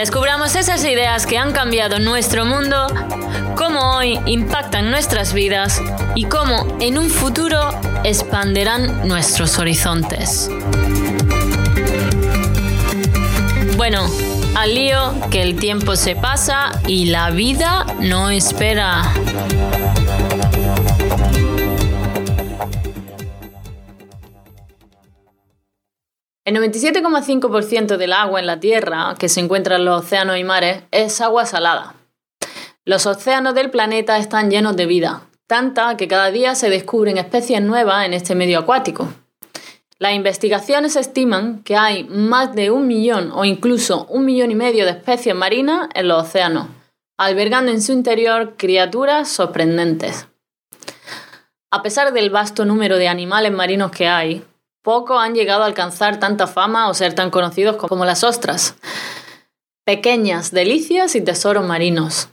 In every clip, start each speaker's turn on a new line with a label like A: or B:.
A: Descubramos esas ideas que han cambiado nuestro mundo, cómo hoy impactan nuestras vidas y cómo en un futuro expanderán nuestros horizontes. Bueno, al lío que el tiempo se pasa y la vida no espera. El 97,5% del agua en la Tierra que se encuentra en los océanos y mares es agua salada. Los océanos del planeta están llenos de vida, tanta que cada día se descubren especies nuevas en este medio acuático. Las investigaciones estiman que hay más de un millón o incluso un millón y medio de especies marinas en los océanos, albergando en su interior criaturas sorprendentes. A pesar del vasto número de animales marinos que hay, pocos han llegado a alcanzar tanta fama o ser tan conocidos como las ostras. Pequeñas delicias y tesoros marinos.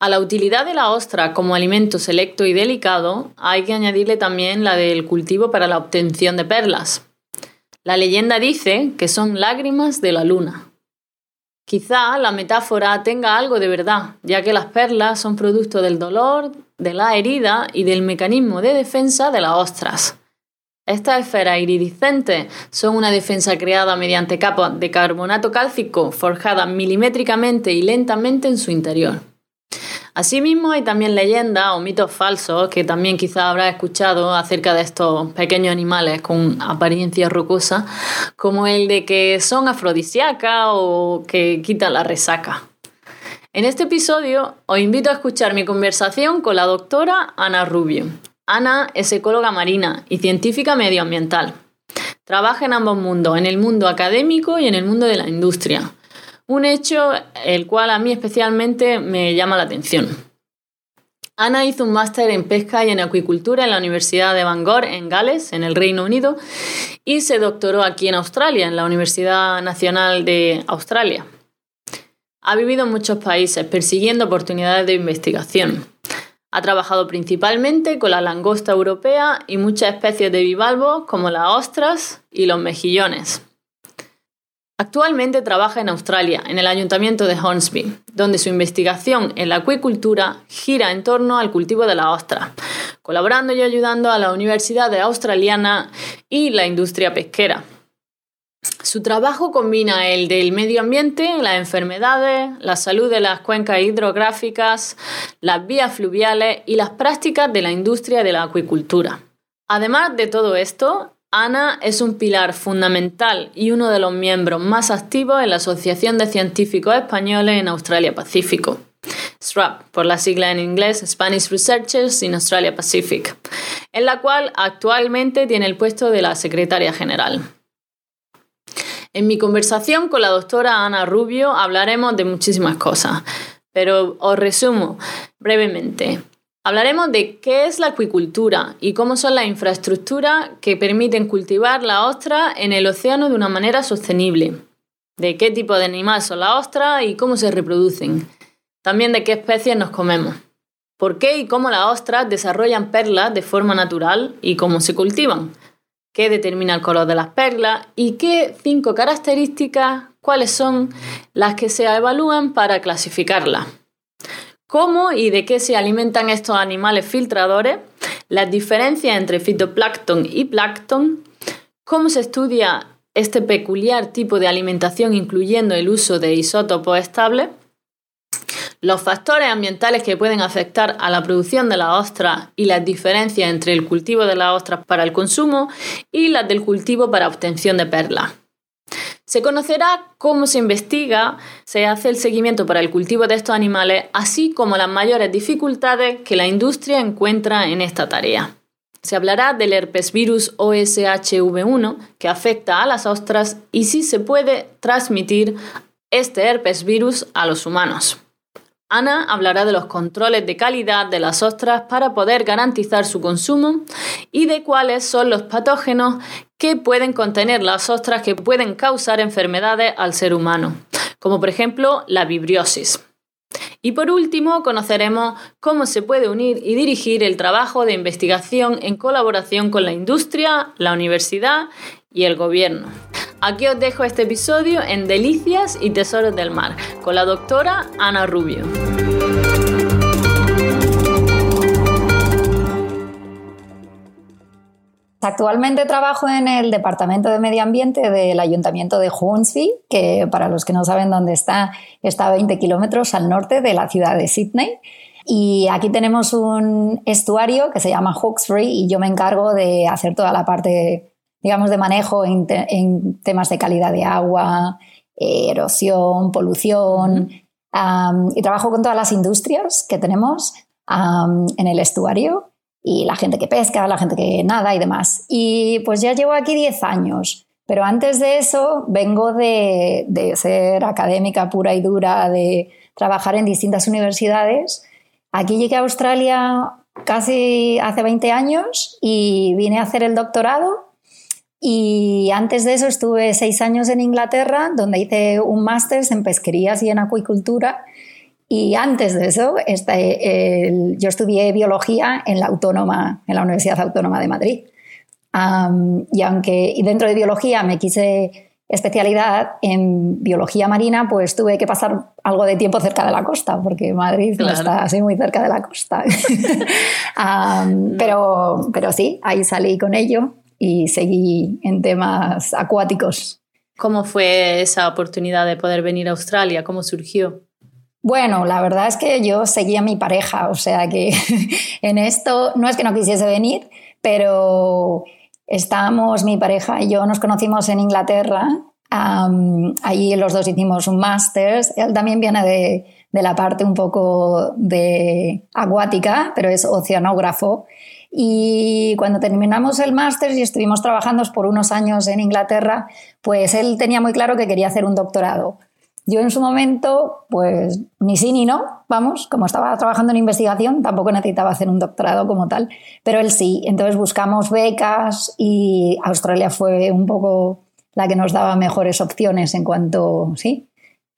A: A la utilidad de la ostra como alimento selecto y delicado hay que añadirle también la del cultivo para la obtención de perlas. La leyenda dice que son lágrimas de la luna. Quizá la metáfora tenga algo de verdad, ya que las perlas son producto del dolor, de la herida y del mecanismo de defensa de las ostras. Estas esferas iridiscentes son una defensa creada mediante capas de carbonato cálcico forjadas milimétricamente y lentamente en su interior. Asimismo, hay también leyendas o mitos falsos que también quizá habrás escuchado acerca de estos pequeños animales con apariencia rocosa, como el de que son afrodisíacas o que quitan la resaca. En este episodio os invito a escuchar mi conversación con la doctora Ana Rubio. Ana es ecóloga marina y científica medioambiental. Trabaja en ambos mundos, en el mundo académico y en el mundo de la industria. Un hecho el cual a mí especialmente me llama la atención. Ana hizo un máster en pesca y en acuicultura en la Universidad de Bangor, en Gales, en el Reino Unido, y se doctoró aquí en Australia, en la Universidad Nacional de Australia. Ha vivido en muchos países persiguiendo oportunidades de investigación. Ha trabajado principalmente con la langosta europea y muchas especies de bivalvos como las ostras y los mejillones. Actualmente trabaja en Australia, en el Ayuntamiento de Hornsby, donde su investigación en la acuicultura gira en torno al cultivo de la ostra, colaborando y ayudando a la Universidad Australiana y la industria pesquera. Su trabajo combina el del medio ambiente, las enfermedades, la salud de las cuencas hidrográficas, las vías fluviales y las prácticas de la industria de la acuicultura. Además de todo esto, Ana es un pilar fundamental y uno de los miembros más activos en la Asociación de Científicos Españoles en Australia Pacífico. SRAP, por la sigla en inglés Spanish Researchers in Australia Pacific, en la cual actualmente tiene el puesto de la secretaria general. En mi conversación con la doctora Ana Rubio hablaremos de muchísimas cosas, pero os resumo brevemente. Hablaremos de qué es la acuicultura y cómo son las infraestructuras que permiten cultivar la ostra en el océano de una manera sostenible. De qué tipo de animal son las ostras y cómo se reproducen. También de qué especies nos comemos. Por qué y cómo las ostras desarrollan perlas de forma natural y cómo se cultivan. Qué determina el color de las perlas y qué cinco características, cuáles son las que se evalúan para clasificarlas. Cómo y de qué se alimentan estos animales filtradores, las diferencias entre fitoplancton y plancton, cómo se estudia este peculiar tipo de alimentación incluyendo el uso de isótopos estables, los factores ambientales que pueden afectar a la producción de la ostra y las diferencias entre el cultivo de las ostras para el consumo y las del cultivo para obtención de perlas. Se conocerá cómo se investiga, se hace el seguimiento para el cultivo de estos animales, así como las mayores dificultades que la industria encuentra en esta tarea. Se hablará del herpes virus OSHV1 que afecta a las ostras y si se puede transmitir este herpes virus a los humanos. Ana hablará de los controles de calidad de las ostras para poder garantizar su consumo y de cuáles son los patógenos que pueden contener las ostras que pueden causar enfermedades al ser humano, como por ejemplo la vibriosis. Y por último, conoceremos cómo se puede unir y dirigir el trabajo de investigación en colaboración con la industria, la universidad y el gobierno. Aquí os dejo este episodio en Delicias y Tesoros del Mar con la doctora Ana Rubio.
B: Actualmente trabajo en el Departamento de Medio Ambiente del Ayuntamiento de Hornsby, que para los que no saben dónde está, está a 20 kilómetros al norte de la ciudad de Sydney. Y aquí tenemos un estuario que se llama Hawkesbury y yo me encargo de hacer toda la parte, digamos, de manejo en, temas de calidad de agua, erosión, polución. y trabajo con todas las industrias que tenemos en el estuario y la gente que pesca, la gente que nada y demás. Y pues ya llevo aquí 10 años, pero antes de eso vengo de, de ser académica pura y dura, de trabajar en distintas universidades. Aquí llegué a Australia casi hace 20 años y vine a hacer el doctorado. Y antes de eso estuve seis años en Inglaterra, donde hice un máster en pesquerías y en acuicultura y antes de eso, este, yo estudié biología en la Autónoma, en la Universidad Autónoma de Madrid. y aunque y dentro de biología me quise especialidad en biología marina, pues tuve que pasar algo de tiempo cerca de la costa, porque Madrid no está así muy cerca de la costa. pero, pero sí, ahí salí con ello y seguí en temas acuáticos.
A: ¿Cómo fue esa oportunidad de poder venir a Australia? ¿Cómo surgió?
B: Bueno, la verdad es que yo seguía a mi pareja, o sea que en esto no es que no quisiese venir, pero estábamos, mi pareja y yo nos conocimos en Inglaterra, allí los dos hicimos un máster, él también viene de, de la parte un poco de acuática, pero es oceanógrafo. Y cuando terminamos el máster y estuvimos trabajando por unos años en Inglaterra, pues él tenía muy claro que quería hacer un doctorado. Yo en su momento, pues ni sí ni no, vamos, como estaba trabajando en investigación, tampoco necesitaba hacer un doctorado como tal, pero él sí. Entonces buscamos becas y Australia fue un poco la que nos daba mejores opciones en cuanto, sí,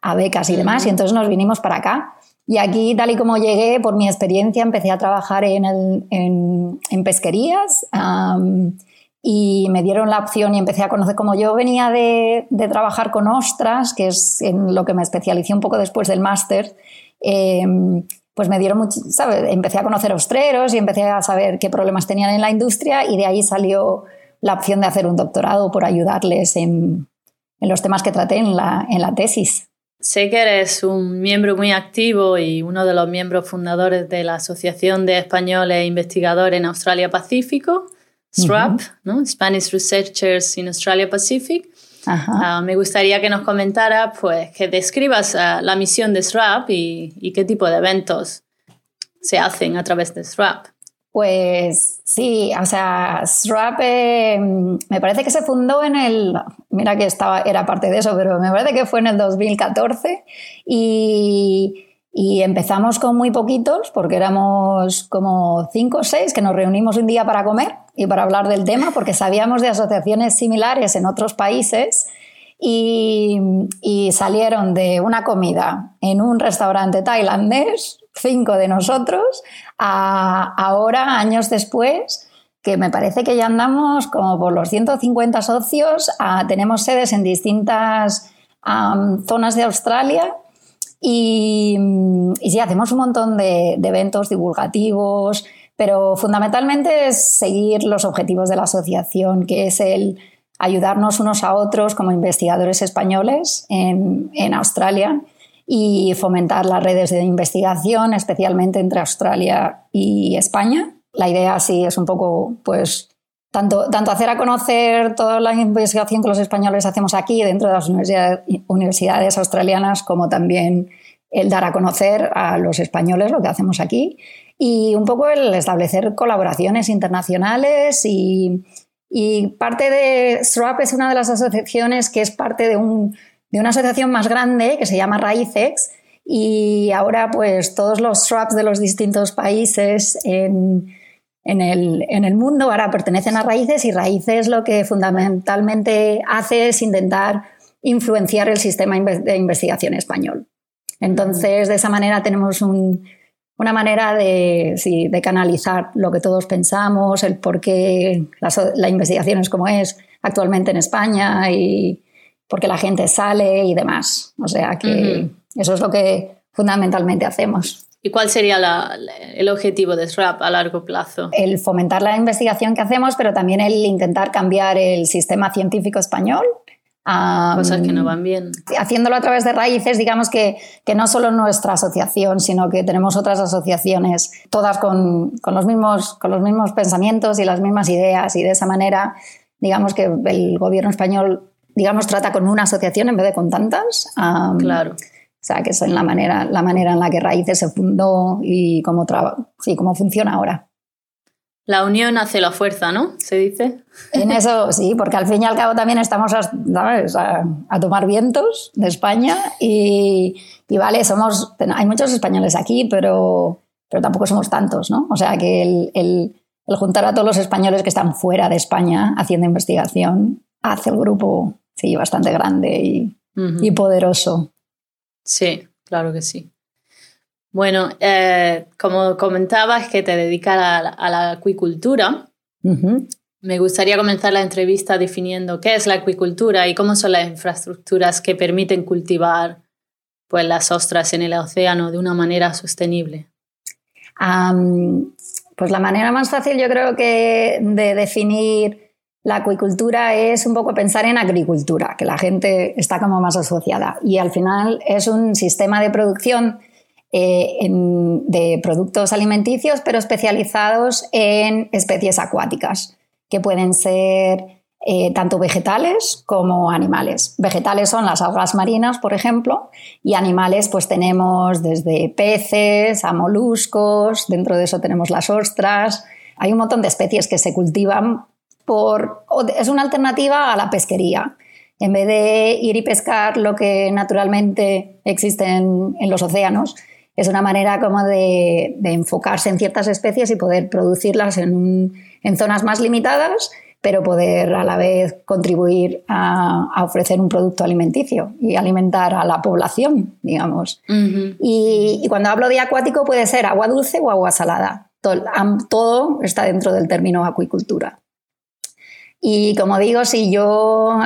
B: a becas y demás, y entonces nos vinimos para acá. Y aquí, tal y como llegué, por mi experiencia, empecé a trabajar en, en, pesquerías y me dieron la opción y empecé a conocer, como yo venía de, trabajar con ostras, que es en lo que me especialicé un poco después del máster, em, pues me dieron mucho, ¿sabes? Empecé a conocer ostreros y empecé a saber qué problemas tenían en la industria y de ahí salió la opción de hacer un doctorado por ayudarles en, en los temas que traté en la, en la tesis.
A: Sé que eres un miembro muy activo y uno de los miembros fundadores de la Asociación de Españoles Investigadores en Australia Pacífico. SRAP, ¿no? Spanish Researchers in Australia Pacific. Ah, me gustaría que nos comentara, pues, que describas ah, la misión de SRAP y, qué tipo de eventos se hacen a través de SRAP.
B: Pues sí, o sea, SRAP em, me parece que se fundó en el, mira que estaba, era parte de eso, pero me parece que fue en el 2014 y y empezamos con muy poquitos, porque éramos como cinco o seis que nos reunimos un día para comer y para hablar del tema, porque sabíamos de asociaciones similares en otros países y, salieron de una comida en un restaurante tailandés, cinco de nosotros, a ahora, años después, que me parece que ya andamos como por los 150 socios, tenemos sedes en distintas zonas de Australia y, sí, hacemos un montón de, eventos divulgativos, pero fundamentalmente es seguir los objetivos de la asociación, que es el ayudarnos unos a otros como investigadores españoles en, en Australia y fomentar las redes de investigación, especialmente entre Australia y España. La idea sí es un poco, pues, tanto, tanto hacer a conocer toda la investigación que los españoles hacemos aquí dentro de las universidades, australianas, como también el dar a conocer a los españoles lo que hacemos aquí y un poco el establecer colaboraciones internacionales y, parte de SRAP es una de las asociaciones que es parte de un de una asociación más grande que se llama Raícex y ahora pues todos los shrubs de los distintos países en, el, en, el, mundo ahora pertenecen a Raíces y Raíces lo que fundamentalmente hace es intentar influenciar el sistema de investigación español. Entonces, de esa manera tenemos una manera de, de, canalizar lo que todos pensamos, el por qué la, investigación es como es actualmente en España y por qué la gente sale y demás. O sea que eso es lo que fundamentalmente hacemos.
A: ¿Y cuál sería el objetivo de SRAP a largo plazo?
B: El fomentar la investigación que hacemos, pero también el intentar cambiar el sistema científico español
A: Cosas que no van bien.
B: Haciéndolo a través de raíces, digamos que, que, no solo nuestra asociación, sino que tenemos otras asociaciones, todas con, con, los mismos, con los mismos pensamientos y las mismas ideas, y de esa manera, digamos que el gobierno español, digamos, trata con una asociación en vez de con tantas.
A: claro.
B: O sea, que es en la manera, la manera en la que Raíces se fundó y cómo, sí, cómo funciona ahora.
A: La unión hace la fuerza, ¿no? Se dice.
B: En eso sí, porque al fin y al cabo también estamos a, a, tomar vientos de España y, vale, somos, hay muchos españoles aquí, pero, pero tampoco somos tantos, ¿no? O sea que el, el, juntar a todos los españoles que están fuera de España haciendo investigación hace el grupo sí, bastante grande y, y poderoso.
A: Sí, claro que sí. Bueno, eh, como comentabas que te dedicas a la, acuicultura, me gustaría comenzar la entrevista definiendo qué es la acuicultura y cómo son las infraestructuras que permiten cultivar pues, las ostras en el océano de una manera sostenible.
B: pues la manera más fácil yo creo que de definir la acuicultura es un poco pensar en agricultura, que la gente está como más asociada. Y al final es un sistema de producción eh, de productos alimenticios, pero especializados en especies acuáticas, que pueden ser eh, tanto vegetales como animales. Vegetales son las algas marinas, por ejemplo, y animales pues tenemos desde peces a moluscos, dentro de eso tenemos las ostras. Hay un montón de especies que se cultivan por... es una alternativa a la pesquería. En vez de ir y pescar lo que naturalmente existe en los océanos, es una manera como de, enfocarse en ciertas especies y poder producirlas en, zonas más limitadas, pero poder a la vez contribuir a, ofrecer un producto alimenticio y alimentar a la población, digamos. y, cuando hablo de acuático puede ser agua dulce o agua salada. Todo, está dentro del término acuicultura. Y como digo, si yo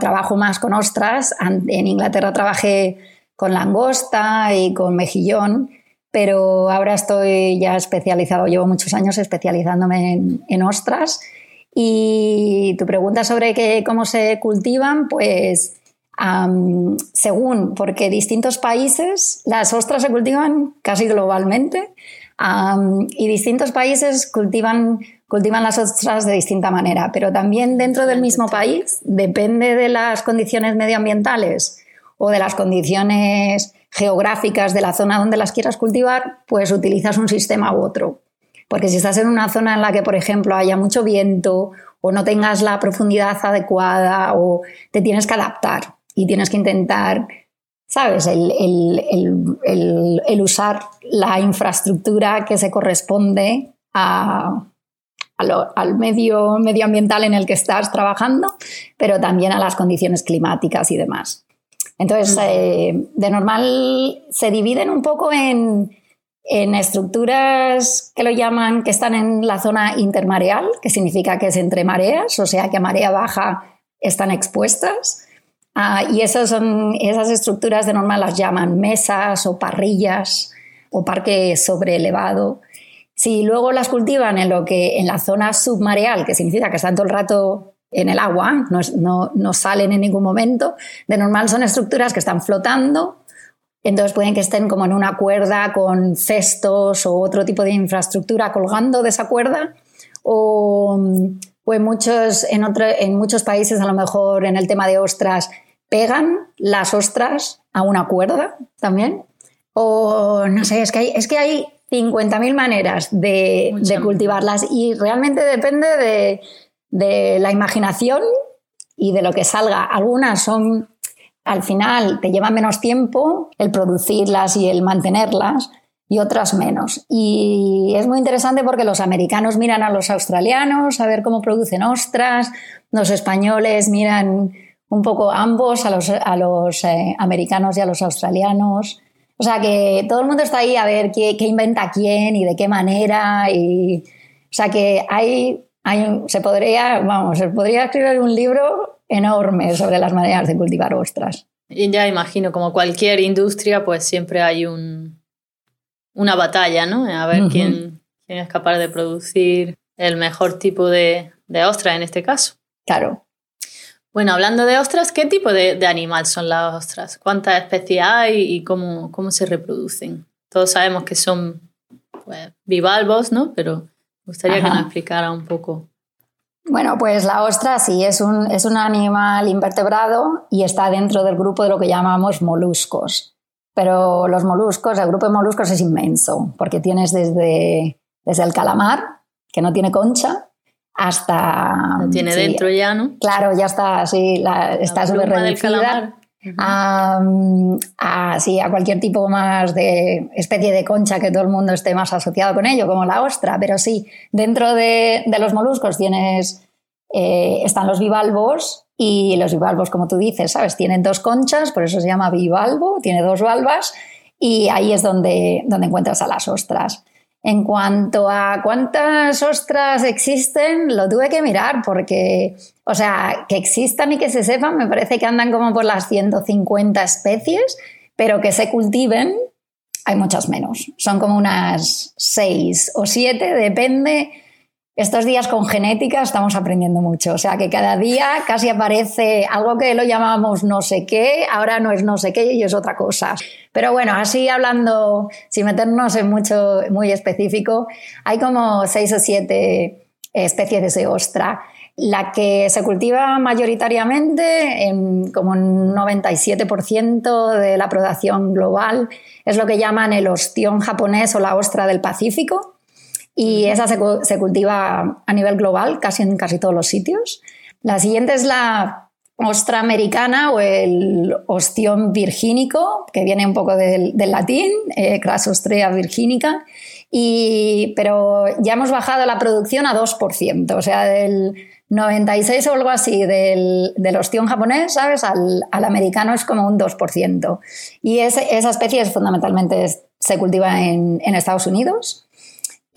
B: trabajo más con ostras, en Inglaterra trabajé con langosta y con mejillón, pero ahora estoy ya especializado, llevo muchos años especializándome en, ostras. Y tu pregunta sobre que, cómo se cultivan, pues según, porque distintos países, las ostras se cultivan casi globalmente y distintos países cultivan, cultivan las ostras de distinta manera, pero también dentro del mismo país, depende de las condiciones medioambientales o de las condiciones geográficas de la zona donde las quieras cultivar, pues utilizas un sistema u otro. Porque si estás en una zona en la que, por ejemplo, haya mucho viento o no tengas la profundidad adecuada o te tienes que adaptar y tienes que intentar, ¿sabes?, el, usar la infraestructura que se corresponde al medio medioambiental en el que estás trabajando, pero también a las condiciones climáticas y demás. Entonces, eh, de normal se dividen un poco en, estructuras que lo llaman, que están en la zona intermareal, que significa que es entre mareas, o sea que a marea baja están expuestas. Ah, y esas, son, esas estructuras de normal las llaman mesas o parrillas o parque sobreelevado. Si luego las cultivan en, lo que, en la zona submareal, que significa que están todo el rato en el agua, no, salen en ningún momento. De normal son estructuras que están flotando, entonces pueden que estén como en una cuerda con cestos o otro tipo de infraestructura colgando de esa cuerda. O, en, muchos, en, en muchos países, a lo mejor en el tema de ostras, pegan las ostras a una cuerda también. O no sé, es que hay, es que hay 50.000 maneras de, de cultivarlas y realmente depende de, de la imaginación y de lo que salga. Algunas son al final te lleva menos tiempo el producirlas y el mantenerlas y otras menos. Y es muy interesante porque los americanos miran a los australianos a ver cómo producen ostras, los españoles miran un poco ambos, a los, a los eh, americanos y a los australianos. O sea que todo el mundo está ahí a ver qué, qué inventa quién y de qué manera. Y, o sea que hay, hay, se, podría, vamos, se podría escribir un libro enorme sobre las maneras de cultivar ostras.
A: Y ya imagino, como cualquier industria, pues siempre hay un, una batalla, ¿no? A ver quién, quién, es capaz de producir el mejor tipo de, de ostra en este caso.
B: Claro.
A: Bueno, hablando de ostras, ¿qué tipo de, de animal son las ostras? ¿Cuántas especies hay y cómo, cómo se reproducen? Todos sabemos que son pues, bivalvos, ¿no? Pero me gustaría que nos explicara un poco.
B: Bueno, pues la ostra sí es un, es un animal invertebrado y está dentro del grupo de lo que llamamos moluscos. Pero los moluscos, el grupo de moluscos es inmenso, porque tienes desde, desde el calamar, que no tiene concha, hasta...
A: Lo tiene dentro ya, ¿no?
B: Claro, ya está, sí, está súper reducida. A, a, sí, a cualquier tipo más de especie de concha que todo el mundo esté más asociado con ello, como la ostra, pero sí, dentro de, de los moluscos tienes, eh, están los bivalvos, y los bivalvos, como tú dices, ¿sabes? Tienen dos conchas, por eso se llama bivalvo, tiene dos valvas y ahí es donde, donde encuentras a las ostras. En cuanto a cuántas ostras existen, lo tuve que mirar porque, o sea, que existan y que se sepan, me parece que andan como por las 150 especies, pero que se cultiven, hay muchas menos. Son como unas 6 o 7, depende estos días con genética estamos aprendiendo mucho, o sea que cada día casi aparece algo que lo llamábamos no sé qué, ahora no es no sé qué y es otra cosa. Pero bueno, así hablando, sin meternos en mucho, muy específico, hay como seis o siete especies de ostra. La que se cultiva mayoritariamente, en como un 97% de la producción global, es lo que llaman el ostión japonés o la ostra del Pacífico y esa se, cultiva a nivel global, casi en casi todos los sitios. La siguiente es la ostra americana o el ostión virgínico, que viene un poco del, latín, eh, virgínica, y, pero ya hemos bajado la producción a 2%, o sea, del 96 o algo así del, del ostión japonés, ¿sabes? Al, al, americano es como un 2%. Y esa especie fundamentalmente se cultiva en, en Estados Unidos.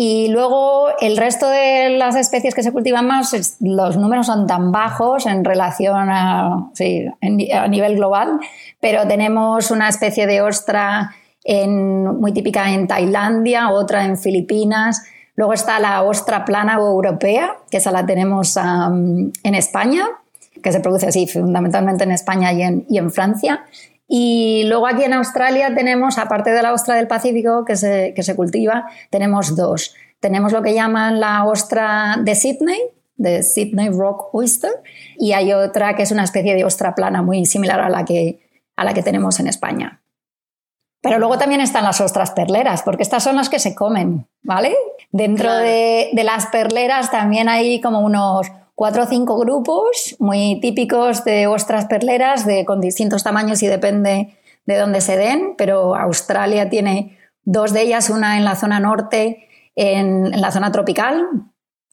B: Y luego el resto de las especies que se cultivan más, los números son tan bajos en relación a, sí, a nivel global, pero tenemos una especie de ostra muy típica en Tailandia, otra en Filipinas. Luego está la ostra plana europea, que esa la tenemos en España, que se produce así fundamentalmente en España y en, y en Francia. Y luego aquí en Australia tenemos, aparte de la ostra del Pacífico que se, que se cultiva, tenemos dos. Tenemos lo que llaman la ostra de Sydney, de Sydney Rock Oyster, y hay otra que es una especie de ostra plana muy similar a la que, a la que tenemos en España. Pero luego también están las ostras perleras, porque estas son las que se comen, ¿vale? Dentro de, de, las perleras también hay como unos cuatro o cinco grupos muy típicos de ostras perleras de, con distintos tamaños y depende de dónde se den, pero Australia tiene dos de ellas, una en la zona norte, en, la zona tropical,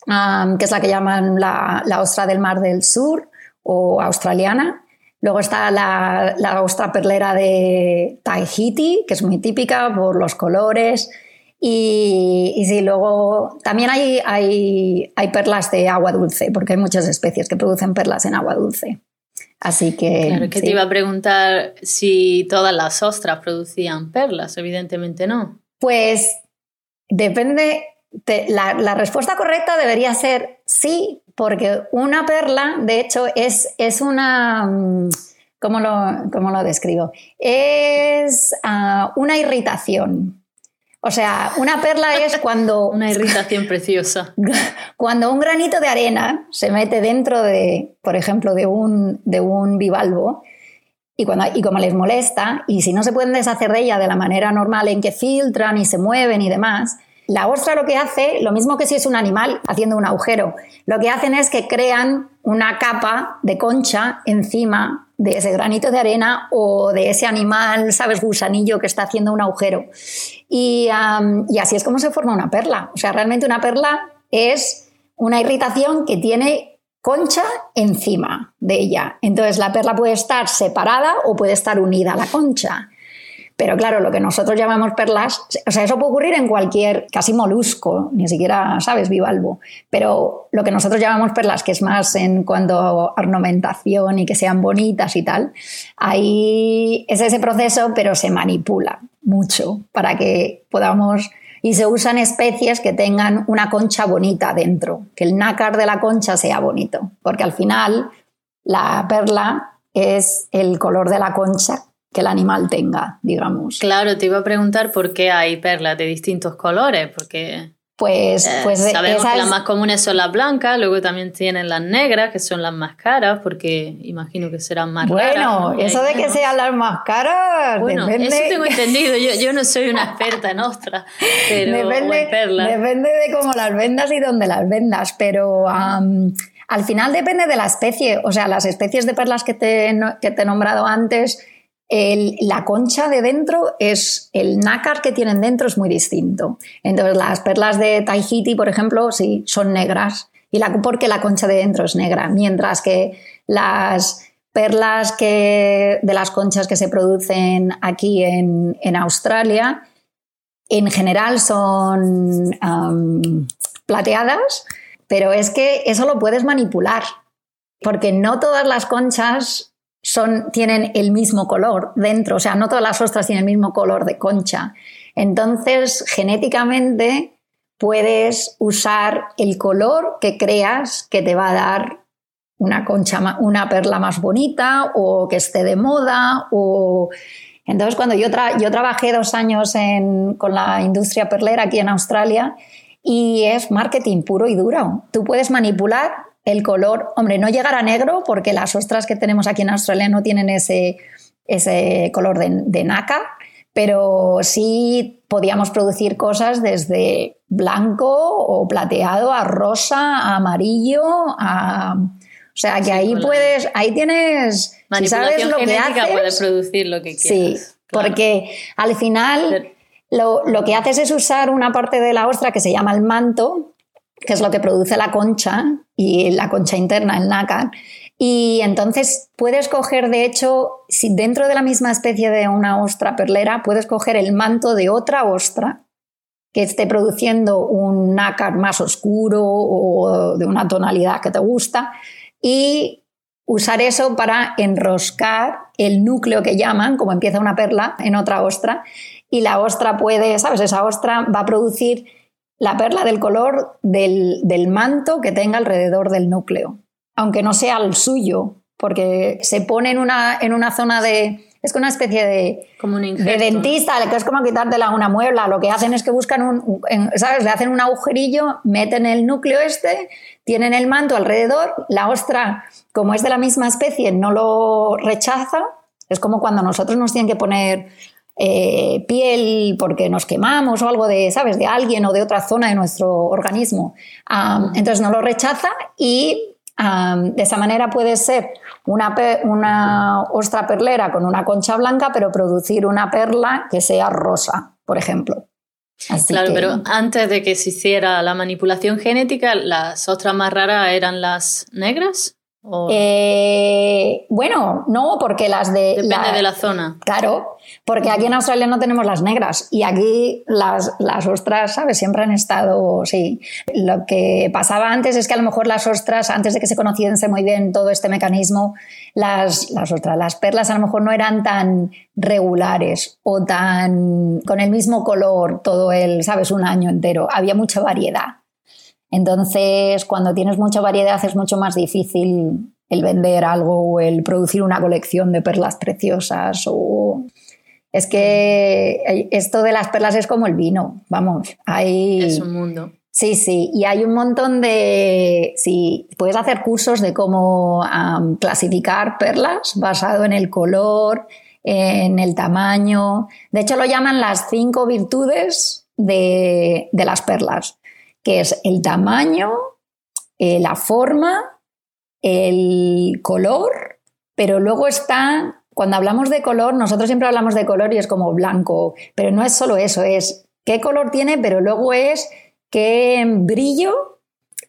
B: que es la que llaman la, ostra del Mar del Sur o australiana. Luego está la, ostra perlera de Tahiti, que es muy típica por los colores, y, y sí, luego también hay, hay, hay, perlas de agua dulce, porque hay muchas especies que producen perlas en agua dulce. Así que.
A: Claro, que te iba a preguntar si todas las ostras producían perlas, evidentemente no.
B: Pues depende. la, la, respuesta correcta debería ser sí, porque una perla, de hecho, es, es una. Mm, ¿Cómo lo, cómo lo describo? Es uh, una irritación. O sea, una perla es cuando...
A: Una irritación preciosa.
B: Cuando un granito de arena se mete dentro de, por ejemplo, de un, de un bivalvo y, cuando, y como les molesta, y si no se pueden deshacer de ella de la manera normal en que filtran y se mueven y demás, la ostra lo que hace, lo mismo que si es un animal haciendo un agujero, lo que hacen es que crean una capa de concha encima de ese granito de arena o de ese animal, ¿sabes? Gusanillo que está haciendo un agujero. Y, y así es como se forma una perla. O sea, realmente una perla es una irritación que tiene concha encima de ella. Entonces la perla puede estar separada o puede estar unida a la concha. Pero claro, lo que nosotros llamamos perlas, o sea, eso puede ocurrir en cualquier, casi molusco, ni siquiera, ¿sabes?, bivalvo. Pero lo que nosotros llamamos perlas, que es más en cuanto a ornamentación y que sean bonitas y tal, ahí es ese proceso, pero se manipula mucho para que podamos y se usan especies que tengan una concha bonita dentro, que el nácar de la concha sea bonito, porque al final la perla es el color de la concha que el animal tenga, digamos.
A: Claro, te iba a preguntar por qué hay perlas de distintos colores, porque
B: pues, eh, pues
A: sabemos que las más comunes son las blancas, luego también tienen las negras, que son las más caras, porque imagino que serán más
B: bueno, Bueno, eso de que sean las más caras,
A: bueno,
B: depende...
A: eso tengo entendido. Yo, yo, no soy una experta en ostras, pero
B: depende,
A: en perlas.
B: Depende de cómo las vendas y dónde las vendas, pero al final depende de la especie. O sea, las especies de perlas que te, que te he nombrado antes la concha de dentro es el nácar que tienen dentro es muy distinto. Entonces las perlas de Tahiti, por ejemplo, sí, son negras y porque la concha de dentro es negra, mientras que las perlas que, de las conchas que se producen aquí en, Australia en general son plateadas, pero es que eso lo puedes manipular, porque no todas las conchas tienen el mismo color dentro, o sea, no todas las ostras tienen el mismo color de concha. Entonces, genéticamente puedes usar el color que creas que te va a dar una concha, una perla más bonita o que esté de moda o entonces cuando yo, yo trabajé dos años con la industria perlera aquí en Australia y es marketing puro y duro. Tú puedes manipular el color, hombre, no llegar a negro porque las ostras que tenemos aquí en Australia no tienen ese, ese color de, de nácar, pero sí podíamos producir cosas desde blanco o plateado a rosa, a amarillo, a... O sea, que ahí puedes, ahí tienes,
A: si sabes lo que haces, puedes producir lo que quieras.
B: Sí, porque al final lo, lo, que haces es usar una parte de la ostra que se llama el manto, que es lo que produce la concha y la concha interna, el nácar. Y entonces puedes coger, de hecho, si dentro de la misma especie de una ostra perlera, puedes coger el manto de otra ostra que esté produciendo un nácar más oscuro o de una tonalidad que te gusta y usar eso para enroscar el núcleo que llaman, como empieza una perla, en otra ostra. Y la ostra puede, ¿sabes? Esa ostra va a producir la perla del color del, manto que tenga alrededor del núcleo, aunque no sea el suyo, porque se pone en una, en una zona de... Es una especie de,
A: como
B: de dentista, que es como quitártela una muebla. Lo que hacen es que buscan un, ¿sabes? Le hacen un agujerillo, meten el núcleo este, tienen el manto alrededor, la ostra, como es de la misma especie, no lo rechaza. Es como cuando nosotros nos tienen que poner eh, piel porque nos quemamos o algo de, ¿sabes?, de alguien o de otra zona de nuestro organismo. entonces no lo rechaza y de esa manera puede ser una, una ostra perlera con una concha blanca, pero producir una perla que sea rosa, por ejemplo.
A: claro, pero antes de que se hiciera la manipulación genética, las ostras más raras eran las negras.
B: Eh, bueno, no, porque las de.
A: Depende de la zona.
B: Claro, porque aquí en Australia no tenemos las negras y aquí las, las ostras, ¿sabes? Siempre han estado, sí. Lo que pasaba antes es que a lo mejor las ostras, antes de que se conociese muy bien todo este mecanismo, las, las ostras, las perlas a lo mejor no eran tan regulares o tan con el mismo color todo el, ¿sabes? Un año entero. Había mucha variedad. Entonces, cuando tienes mucha variedad es mucho más difícil el vender algo o el producir una colección de perlas preciosas o... Es que esto de las perlas es como el vino, vamos, hay...
A: Es un mundo.
B: Sí, sí, y hay un montón de... Sí, puedes hacer cursos de cómo clasificar perlas basado en el color, en el tamaño. De hecho, lo llaman las cinco virtudes de, de las perlas que es el tamaño, eh, la forma, el color, pero luego está, cuando hablamos de color, nosotros siempre hablamos de color y es como blanco, pero no es solo eso, es qué color tiene, pero luego es qué brillo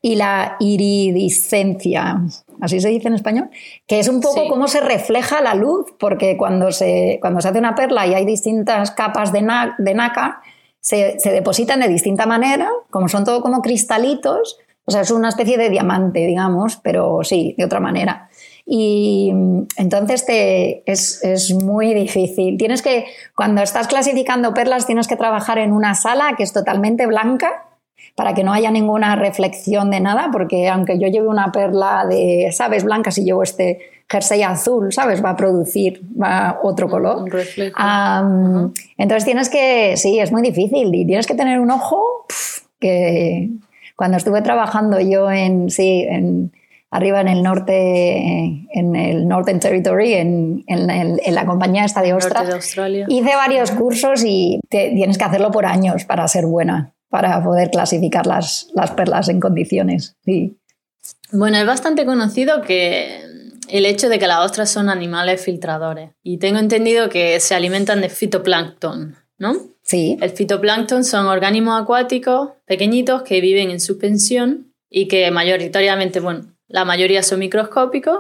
B: y la iridiscencia, así se dice en español, que es un poco cómo se refleja la luz, porque cuando se, cuando se hace una perla y hay distintas capas de, de nácar, se, depositan de distinta manera, como son todo como cristalitos, o sea, es una especie de diamante, digamos, pero sí, de otra manera. Y entonces te, es, es, muy difícil. Tienes que, cuando estás clasificando perlas, tienes que trabajar en una sala que es totalmente blanca para que no haya ninguna reflexión de nada, porque aunque yo lleve una perla de, ¿sabes?, blanca, si llevo este jersey azul, ¿sabes?, va a producir otro color. Entonces tienes que, sí, es muy difícil y tienes que tener un ojo que cuando estuve trabajando yo en, sí, en, arriba en el norte, en el Northern Territory, en, en, la compañía esta de, Australia. Hice varios cursos y tienes que hacerlo por años para ser buena para poder clasificar las, las perlas en condiciones. Sí.
A: Bueno, es bastante conocido que el hecho de que las ostras son animales filtradores y tengo entendido que se alimentan de fitoplancton, ¿no?
B: Sí.
A: El fitoplancton son organismos acuáticos pequeñitos que viven en suspensión y que mayoritariamente, bueno, la mayoría son microscópicos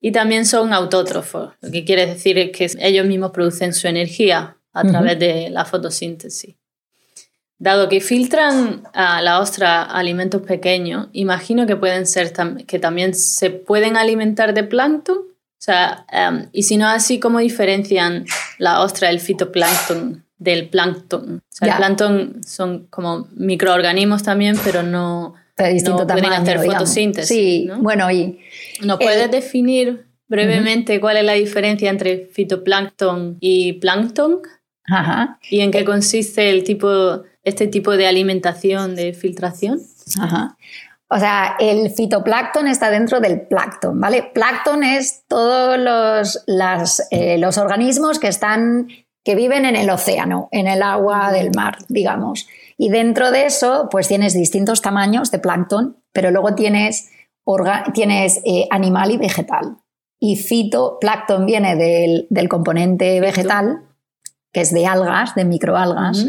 A: y también son autótrofos, lo que quiere decir es que ellos mismos producen su energía a través de la fotosíntesis. Dado que filtran a la ostra alimentos pequeños, imagino que pueden ser que también se pueden alimentar de plancton. O sea, em, y si no así, ¿cómo diferencian la ostra del fitoplancton del plancton? O sea, el plancton son como microorganismos también, pero no,
B: no
A: pueden hacer fotosíntesis.
B: Sí, bueno, y...
A: ¿Nos puedes definir brevemente cuál es la diferencia entre fitoplancton y plancton?
B: Ajá.
A: ¿Y en qué consiste el tipo este tipo de alimentación de filtración?
B: Ajá. O sea, el fitoplancton está dentro del plancton, ¿vale? Plancton es todos los, eh, los organismos que están que viven en el océano, en el agua del mar, digamos. Y dentro de eso, pues tienes distintos tamaños de plancton, pero luego tienes, tienes eh, animal y vegetal. Y fitoplancton viene del, componente vegetal, que es de algas, de microalgas,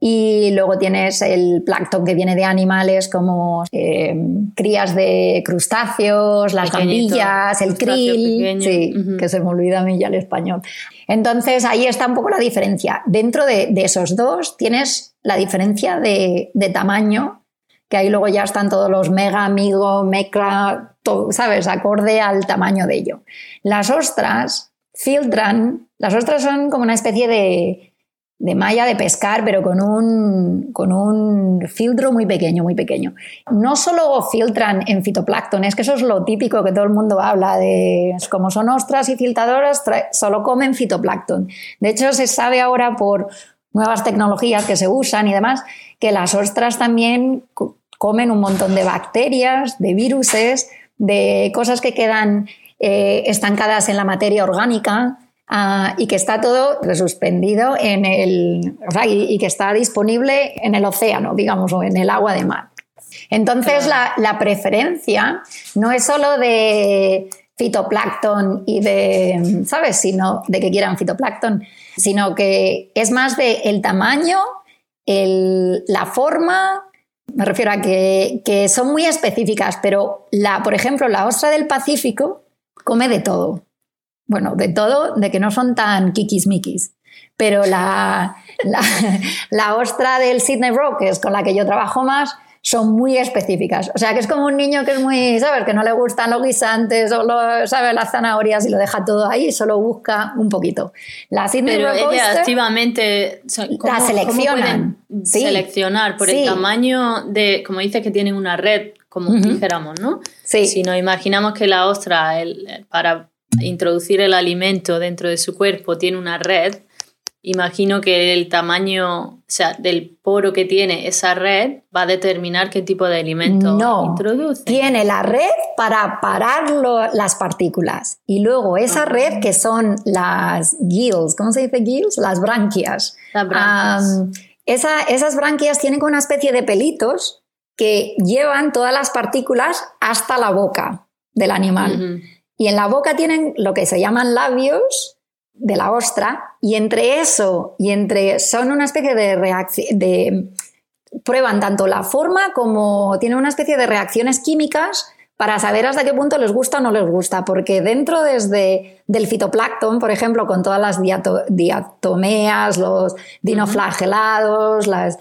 B: y luego tienes el plancton que viene de animales como eh, crías de crustáceos, las gambillas, el krill, sí, que se me olvida a mí ya el español. Entonces ahí está un poco la diferencia. Dentro de, esos dos tienes la diferencia de, tamaño, que ahí luego ya están todos los mega, amigo, mecra, todo, ¿sabes? Acorde al tamaño de ello. Las ostras filtran, las ostras son como una especie de de malla de pescar, pero con un, con un filtro muy pequeño, muy pequeño. No solo filtran en fitoplancton, es que eso es lo típico que todo el mundo habla de, como son ostras y filtradoras, solo comen fitoplancton. De hecho, se sabe ahora por nuevas tecnologías que se usan y demás, que las ostras también comen un montón de bacterias, de viruses, de cosas que quedan eh, estancadas en la materia orgánica, Ah, y que está todo suspendido en el, y, que está disponible en el océano, digamos, o en el agua de mar. Entonces, la, la, preferencia no es solo de fitoplancton y de, ¿sabes? Sino de que quieran fitoplancton, sino que es más de el tamaño, el, la forma, me refiero a que, que, son muy específicas, pero la, por ejemplo, la ostra del Pacífico come de todo bueno, de todo, de que no son tan kikis-mikis. Pero la, la, ostra del Sydney Rock, que es con la que yo trabajo más, son muy específicas. O sea, que es como un niño que es muy, ¿sabes? Que no le gustan los guisantes o, lo, ¿sabes? Las zanahorias y lo deja todo ahí, solo busca un poquito.
A: La Sydney Pero Rock activamente
B: la seleccionan.
A: sí. Seleccionar por el tamaño de, como dice que tienen una red, como dijéramos, ¿no?
B: Sí.
A: Si nos imaginamos que la ostra, el, para introducir el alimento dentro de su cuerpo tiene una red, imagino que el tamaño, o sea, del poro que tiene esa red va a determinar qué tipo de alimento
B: no,
A: introduce.
B: Tiene la red para parar las partículas y luego esa red que son las gills, ¿cómo se dice gills? Las branquias. esas branquias tienen una especie de pelitos que llevan todas las partículas hasta la boca. del animal. Y en la boca tienen lo que se llaman labios de la ostra, y entre eso y entre. son una especie de reacción. de prueban tanto la forma como tienen una especie de reacciones químicas para saber hasta qué punto les gusta o no les gusta, porque dentro desde del fitoplancton, por ejemplo, con todas las diatomeas, los dinoflagelados, las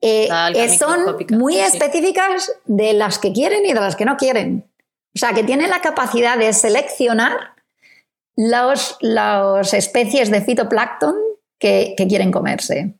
B: eh, eh, son muy específicas de las que quieren y de las que no quieren. O sea, que tienen la capacidad de seleccionar las los especies de fitoplancton que, quieren comerse.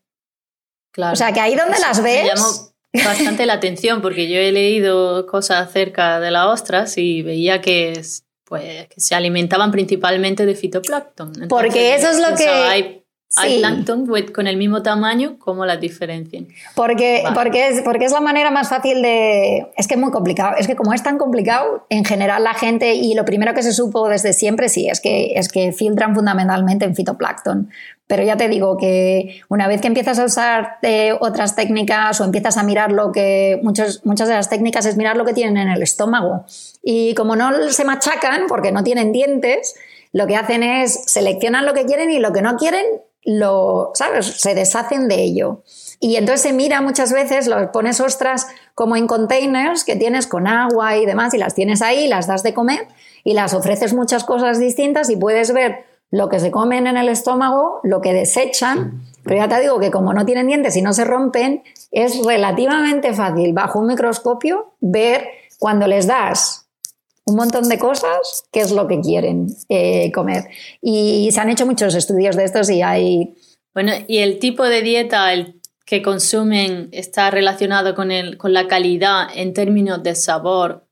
B: Claro. O sea, que ahí donde las ves...
A: Me llamó bastante la atención porque yo he leído cosas acerca de las ostras y veía que, pues, que se alimentaban principalmente de fitoplancton.
B: porque eso es lo que...
A: Hay plancton con el mismo tamaño, ¿cómo las diferencian?
B: Porque, porque, es, porque es la manera más fácil de... Es que es muy complicado. Es que como es tan complicado, en general la gente, y lo primero que se supo desde siempre, sí, es que, es que filtran fundamentalmente en fitoplancton. Pero ya te digo que una vez que empiezas a usar eh, otras técnicas o empiezas a mirar lo que... Muchos, muchas de las técnicas es mirar lo que tienen en el estómago. Y como no se machacan, porque no tienen dientes, lo que hacen es seleccionan lo que quieren y lo que no quieren lo, ¿sabes? Se deshacen de ello. Y entonces se mira muchas veces, lo pones ostras como en containers que tienes con agua y demás, y las tienes ahí, las das de comer y las ofreces muchas cosas distintas y puedes ver lo que se comen en el estómago, lo que desechan. Pero ya te digo que como no tienen dientes y no se rompen, es relativamente fácil bajo un microscopio ver cuando les das un montón de cosas, qué es lo que quieren eh, comer. Y se han hecho muchos estudios de estos y hay...
A: Bueno, ¿y el tipo de dieta el que consumen está relacionado con, el, con la calidad en términos de sabor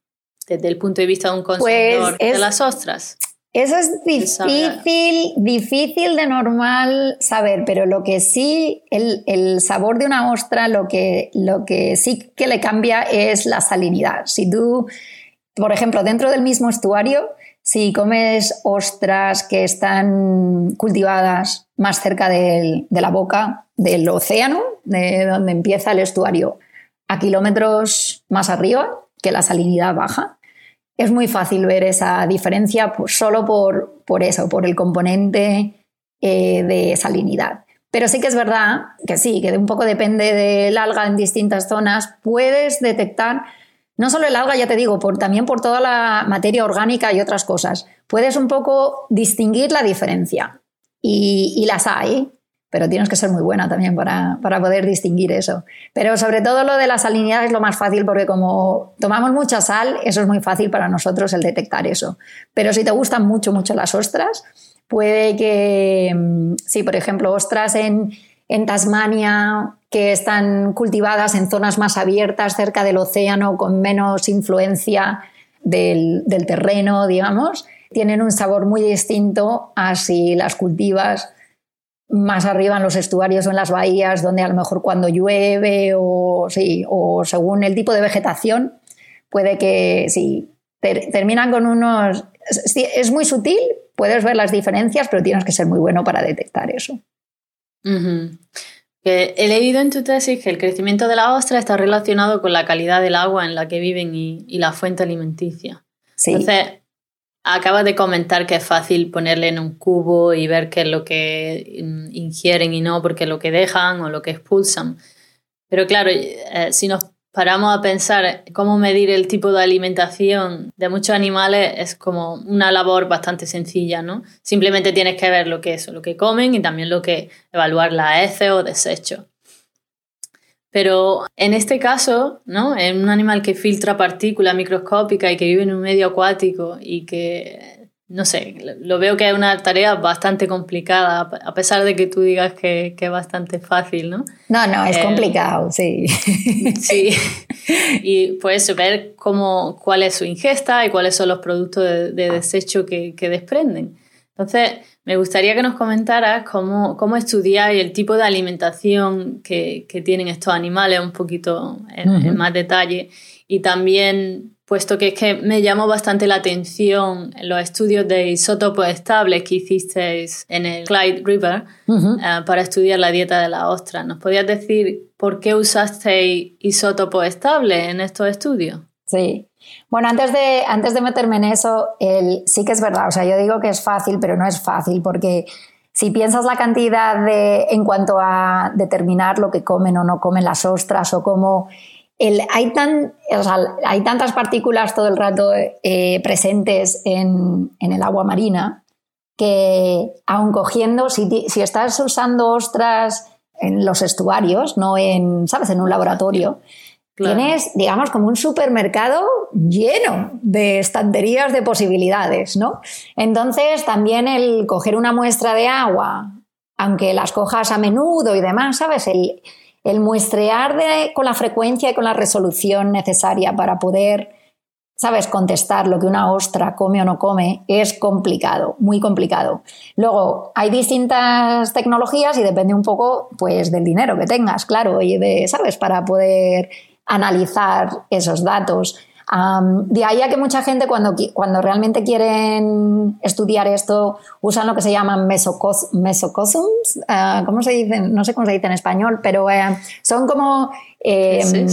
A: desde el punto de vista de un consumidor pues de las ostras?
B: Eso es difícil, difícil de normal saber, pero lo que sí, el, el, sabor de una ostra, lo que, lo que sí que le cambia es la salinidad. Si tú por ejemplo, dentro del mismo estuario, si comes ostras que están cultivadas más cerca de la boca del océano, de donde empieza el estuario, a kilómetros más arriba, que la salinidad baja, es muy fácil ver esa diferencia solo por, eso, por el componente eh, de salinidad. Pero sí que es verdad que sí, que un poco depende del alga en distintas zonas, puedes detectar no solo el alga, ya te digo, también por toda la materia orgánica y otras cosas. Puedes un poco distinguir la diferencia. Y, las hay, pero tienes que ser muy buena también para, para, poder distinguir eso. Pero sobre todo lo de la salinidad es lo más fácil porque como tomamos mucha sal, eso es muy fácil para nosotros el detectar eso. Pero si te gustan mucho, mucho las ostras, puede que, mm, sí, por ejemplo, ostras en, en Tasmania que están cultivadas en zonas más abiertas, cerca del océano, con menos influencia del, terreno, digamos, tienen un sabor muy distinto a si las cultivas más arriba en los estuarios o en las bahías, donde a lo mejor cuando llueve o, sí, o según el tipo de vegetación, puede que sí, terminan con unos... Es muy sutil, puedes ver las diferencias, pero tienes que ser muy bueno para detectar eso
A: he leído en tu tesis que el crecimiento de la ostra está relacionado con la calidad del agua en la que viven y, la fuente alimenticia. Entonces, acabas de comentar que es fácil ponerle en un cubo y ver qué es lo que ingieren y no, porque lo que dejan o lo que expulsan. Pero claro, eh, si nos paramos a pensar cómo medir el tipo de alimentación de muchos animales es como una labor bastante sencilla, ¿no? Simplemente tienes que ver lo que es, lo que comen y también lo que evaluar la heces o desechos. Pero en este caso, ¿no? En un animal que filtra partículas microscópicas y que vive en un medio acuático y que no sé, lo veo que es una tarea bastante complicada, a pesar de que tú digas que, es bastante fácil, ¿no?
B: No, no, es eh, complicado, sí.
A: Sí, y pues ver cómo, cuál es su ingesta y cuáles son los productos de, desecho que, desprenden. Entonces, me gustaría que nos comentaras cómo, cómo estudiar el tipo de alimentación que, tienen estos animales un poquito en más detalle y también puesto que es que me llamó bastante la atención los estudios de isótopos estables que hicisteis en el Clyde River eh, para estudiar la dieta de la ostra. ¿Nos podías decir por qué usasteis isótopos estables en estos estudios?
B: Sí. Bueno, antes de, antes de meterme en eso, el, sí que es verdad, o sea, yo digo que es fácil, pero no es fácil porque si piensas la cantidad de, en cuanto a determinar lo que comen o no comen las ostras o cómo el, hay, tan, hay tantas partículas todo el rato eh, presentes en, en, el agua marina que aun cogiendo, si, si, estás usando ostras en los estuarios, no en, ¿sabes? en un laboratorio, Tienes, digamos, como un supermercado lleno de estanterías de posibilidades, ¿no? Entonces, también el coger una muestra de agua, aunque las cojas a menudo y demás, ¿sabes? El, el muestrear con la frecuencia y con la resolución necesaria para poder, ¿sabes?, contestar lo que una ostra come o no come es complicado, muy complicado. Luego, hay distintas tecnologías y depende un poco, pues, del dinero que tengas, claro, y de, ¿sabes?, para poder analizar esos datos. De ahí a que mucha gente cuando, cuando realmente quieren estudiar esto usan lo que se llaman mesocosms, uh, ¿cómo se dice? No sé cómo se dice en español, pero eh, son como em,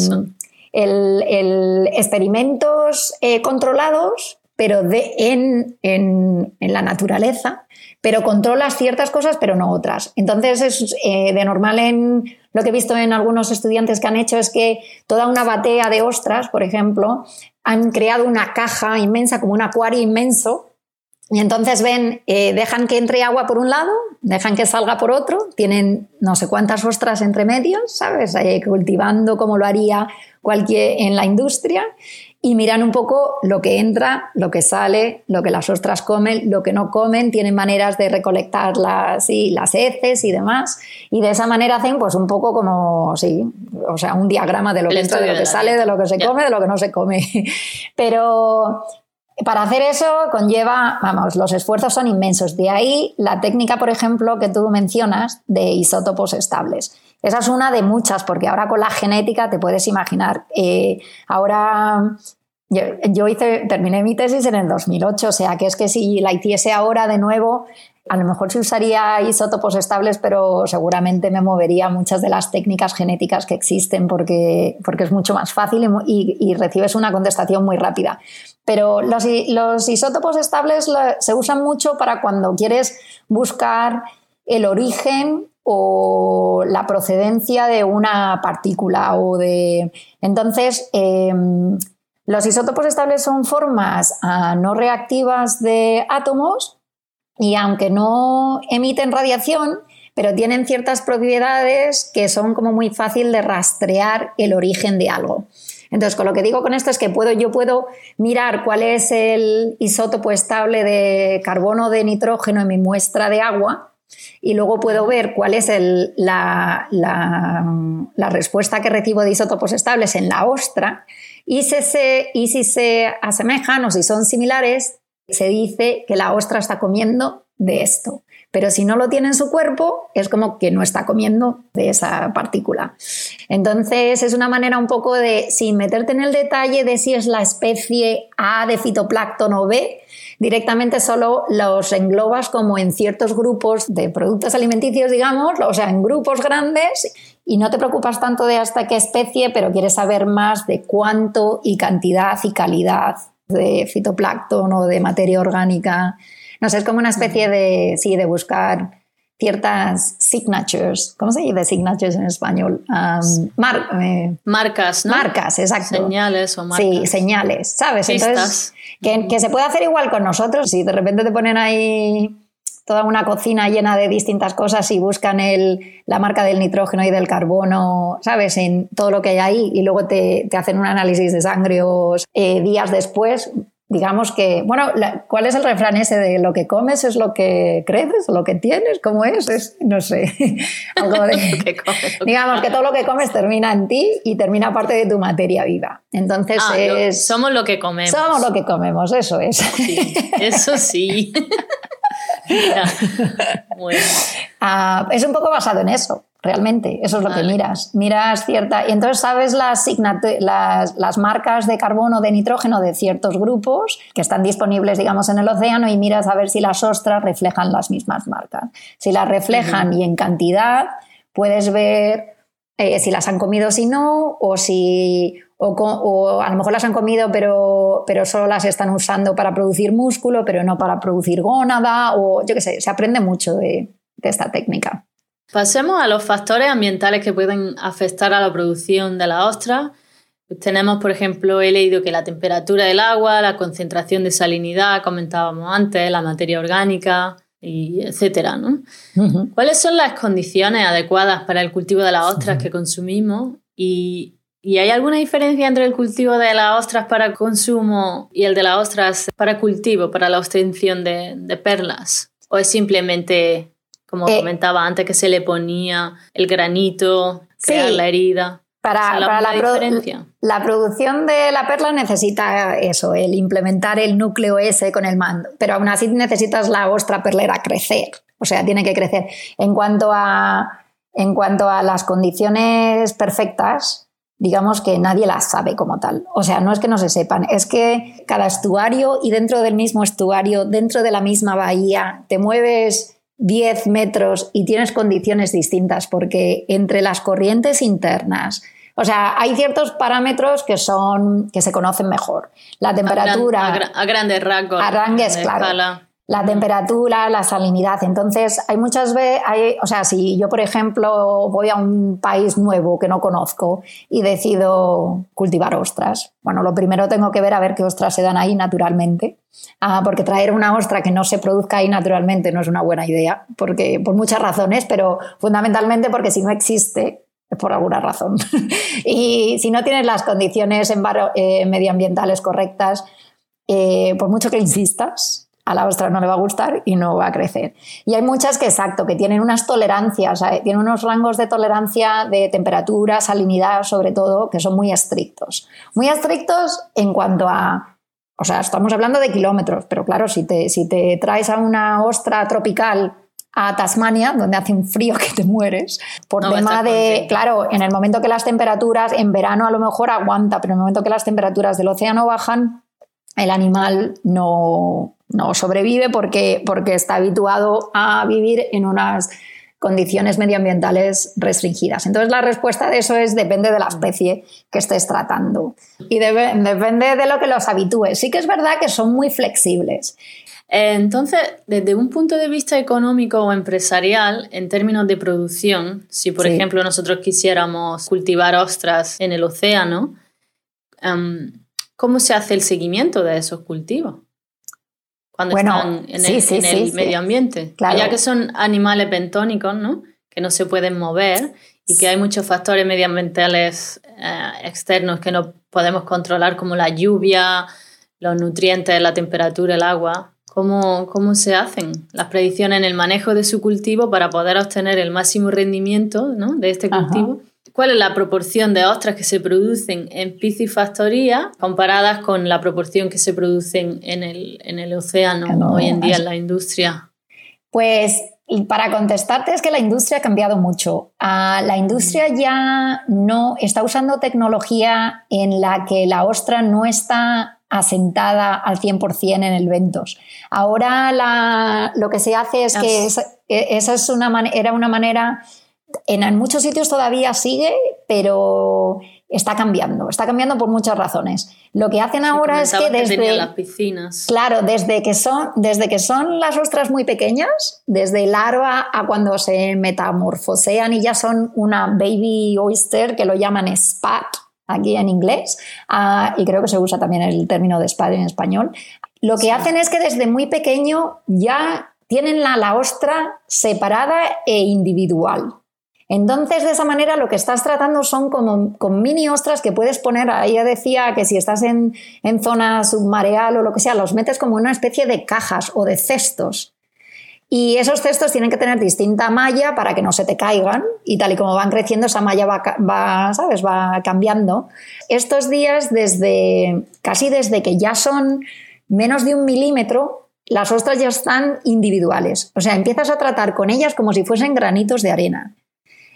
B: el, experimentos eh, controlados, pero de, en, en, en, la naturaleza, pero controlas ciertas cosas, pero no otras. Entonces, es, eh, de normal en lo que he visto en algunos estudiantes que han hecho es que toda una batea de ostras, por ejemplo, han creado una caja inmensa, como un acuario inmenso, y entonces ven, eh, dejan que entre agua por un lado, dejan que salga por otro, tienen no sé cuántas ostras entre medios, ¿sabes? cultivando como lo haría cualquier en la industria y miran un poco lo que entra, lo que sale, lo que las ostras comen, lo que no comen, tienen maneras de recolectar las, las heces y demás, y de esa manera hacen pues un poco como, sí, o sea, un diagrama de lo que entra, de lo que sale, de lo que se come, de lo que no se come. Pero para hacer eso conlleva, vamos, los esfuerzos son inmensos. De ahí la técnica, por ejemplo, que tú mencionas de isótopos estables. Esa es una de muchas, porque ahora con la genética te puedes imaginar. Eh, ahora yo, hice, terminé mi tesis en el 2008, o sea que es que si la hiciese ahora de nuevo, a lo mejor se usaría isótopos estables, pero seguramente me movería muchas de las técnicas genéticas que existen porque, porque es mucho más fácil y, recibes una contestación muy rápida. Pero los, los isótopos estables se usan mucho para cuando quieres buscar el origen o la procedencia de una partícula o de... Entonces, em, los isótopos estables son formas ah, no reactivas de átomos y aunque no emiten radiación, pero tienen ciertas propiedades que son como muy fácil de rastrear el origen de algo. Entonces, con lo que digo con esto es que puedo, yo puedo mirar cuál es el isótopo estable de carbono de nitrógeno en mi muestra de agua y luego puedo ver cuál es la, respuesta que recibo de isótopos estables en la ostra y, y si se asemejan o si son similares, se dice que la ostra está comiendo de esto. Pero si no lo tiene en su cuerpo, es como que no está comiendo de esa partícula. Entonces es una manera un poco de, sin meterte en el detalle de si es la especie A de fitoplancton o B, directamente solo los englobas como en ciertos grupos de productos alimenticios, digamos, o sea, en grupos grandes y no te preocupas tanto de hasta qué especie, pero quieres saber más de cuánto y cantidad y calidad de fitoplancton o de materia orgánica. No sé, es como una especie de, sí, de buscar ciertas signatures, ¿cómo se dice signatures en español?
A: Eh, marcas, ¿no?
B: Marcas, exacto.
A: Señales o marcas.
B: Sí, señales, ¿sabes? Entonces, que, que, se puede hacer igual con nosotros, si de repente te ponen ahí toda una cocina llena de distintas cosas y buscan el, la marca del nitrógeno y del carbono, ¿sabes? En todo lo que hay ahí y luego te, te hacen un análisis de sangre o eh, días después, digamos que, bueno, ¿cuál es el refrán ese de lo que comes es lo que creces lo que tienes? ¿Cómo es? es no sé, algo de... digamos que todo lo que comes termina en ti y termina parte de tu materia viva. Entonces
A: ah,
B: es...
A: somos lo que comemos.
B: Somos lo que comemos, eso es.
A: eso sí.
B: Ah, es un poco basado en eso realmente. Eso es lo que miras. Miras cierta. Y entonces sabes las, las, las, marcas de carbono, de nitrógeno de ciertos grupos que están disponibles, digamos, en el océano y miras a ver si las ostras reflejan las mismas marcas. Si las reflejan y en cantidad, puedes ver eh, si las han comido, si no, o si, o, a lo mejor las han comido pero, pero solo las están usando para producir músculo, pero no para producir gónada, o yo qué sé, se aprende mucho de, de esta técnica.
A: Pasemos a los factores ambientales que pueden afectar a la producción de la ostra. Pues tenemos, por ejemplo, he leído que la temperatura del agua, la concentración de salinidad, comentábamos antes, la materia orgánica, y etcétera, ¿no? ¿Cuáles son las condiciones adecuadas para el cultivo de las ostras que consumimos? Y, hay alguna diferencia entre el cultivo de las ostras para consumo y el de las ostras para cultivo, para la obtención de perlas? ¿O es simplemente como eh, comentaba antes, que se le ponía el granito, crear la herida.
B: Para, la, la, producción de la perla necesita eso, el implementar el núcleo ese con el mando, pero aún así necesitas la ostra perlera crecer, o sea, tiene que crecer. En cuanto a, en cuanto a las condiciones perfectas, digamos que nadie las sabe como tal. O sea, no es que no se sepan, es que cada estuario y dentro del mismo estuario, dentro de la misma bahía, te mueves 10 metros y tienes condiciones distintas, porque entre las corrientes internas, o sea, hay ciertos parámetros que son que se conocen mejor. La temperatura.
A: A, grandes rasgos.
B: A rangues, claro la temperatura, la salinidad. Entonces, hay muchas veces, hay, o sea, si yo, por ejemplo, voy a un país nuevo que no conozco y decido cultivar ostras, bueno, lo primero tengo que ver a ver qué ostras se dan ahí naturalmente, ah, porque traer una ostra que no se produzca ahí naturalmente no es una buena idea, porque por muchas razones, pero fundamentalmente porque si no existe, por alguna razón. y si no tienes las condiciones eh, medioambientales correctas, eh, por mucho que insistas, a la ostra no le va a gustar y no va a crecer. Y hay muchas que, exacto, que tienen unas tolerancias, tienen unos rangos de tolerancia de temperatura, salinidad, sobre todo, que son muy estrictos. Muy estrictos en cuanto a, o sea, estamos hablando de kilómetros, pero claro, si te, si te traes a una ostra tropical a Tasmania, donde hace un frío que te mueres, por tema de, claro, en el momento que las temperaturas, en verano a lo mejor aguanta, pero en el momento que las temperaturas del océano bajan, el animal no, no sobrevive porque, porque está habituado a vivir en unas condiciones medioambientales restringidas. Entonces la respuesta de eso es depende de la especie que estés tratando y depende de lo que los habitúe. Sí que es verdad que son muy flexibles.
A: Entonces, desde un punto de vista económico o empresarial, en términos de producción, si por ejemplo nosotros quisiéramos cultivar ostras en el océano, em, ¿cómo se hace el seguimiento de esos cultivos? Cuando están en el, medio ambiente. Ya que son animales bentónicos, ¿no? Que no se pueden mover y que hay muchos factores medioambientales eh, externos que no podemos controlar, como la lluvia, los nutrientes, la temperatura, el agua. ¿Cómo, ¿Cómo se hacen las predicciones en el manejo de su cultivo para poder obtener el máximo rendimiento ¿no? de este cultivo? Cuál es la proporción de ostras que se producen en piscifactoría comparadas con la proporción que se producen en el, en el océano hoy en día en la industria?
B: Pues para contestarte es que la industria ha cambiado mucho. Ah, la industria ya no está usando tecnología en la que la ostra no está asentada al 100% en el ventos. Ahora lo que se hace es que esa es una era una manera en, muchos sitios todavía sigue, pero está cambiando, está cambiando por muchas razones. Lo que hacen ahora es que desde
A: las piscinas.
B: Claro, desde que son desde que son las ostras muy pequeñas, desde larva a cuando se metamorfosean y ya son una baby oyster que lo llaman spat aquí en inglés ah, y creo que se usa también el término de spat en español. Lo que hacen es que desde muy pequeño ya tienen la, la ostra separada e individual. Entonces, de esa manera, lo que estás tratando son como con mini ostras que puedes poner, ya decía que si estás en, en zona submareal o lo que sea, los metes como una especie de cajas o de cestos. Y esos cestos tienen que tener distinta malla para que no se te caigan y tal y como van creciendo esa malla va, va, ¿sabes? va cambiando. Estos días, desde casi desde que ya son menos de un milímetro, las ostras ya están individuales. O sea, empiezas a tratar con ellas como si fuesen granitos de arena.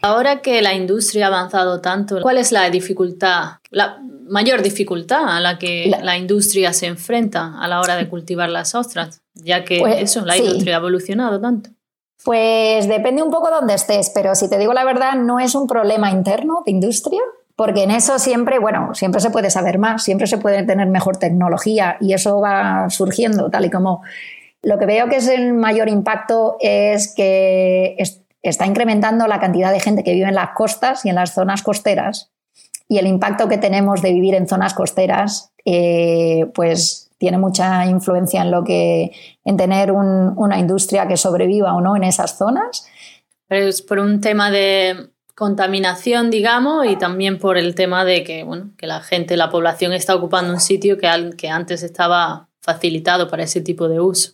A: Ahora que la industria ha avanzado tanto, ¿cuál es la dificultad, la mayor dificultad a la que la, industria se enfrenta a la hora de cultivar las ostras? Ya que pues, eso, la industria ha evolucionado tanto.
B: Pues depende un poco de dónde estés, pero si te digo la verdad, no es un problema interno de industria, porque en eso siempre, bueno, siempre se puede saber más, siempre se puede tener mejor tecnología y eso va surgiendo, tal y como lo que veo que es el mayor impacto es que está incrementando la cantidad de gente que vive en las costas y en las zonas costeras y el impacto que tenemos de vivir en zonas costeras, eh, pues tiene mucha influencia en lo que en tener una industria que sobreviva o no en esas zonas.
A: Pero es por un tema de contaminación, digamos, y también por el tema de que, bueno, que la gente, la población está ocupando un sitio que, que antes estaba facilitado para ese tipo de uso.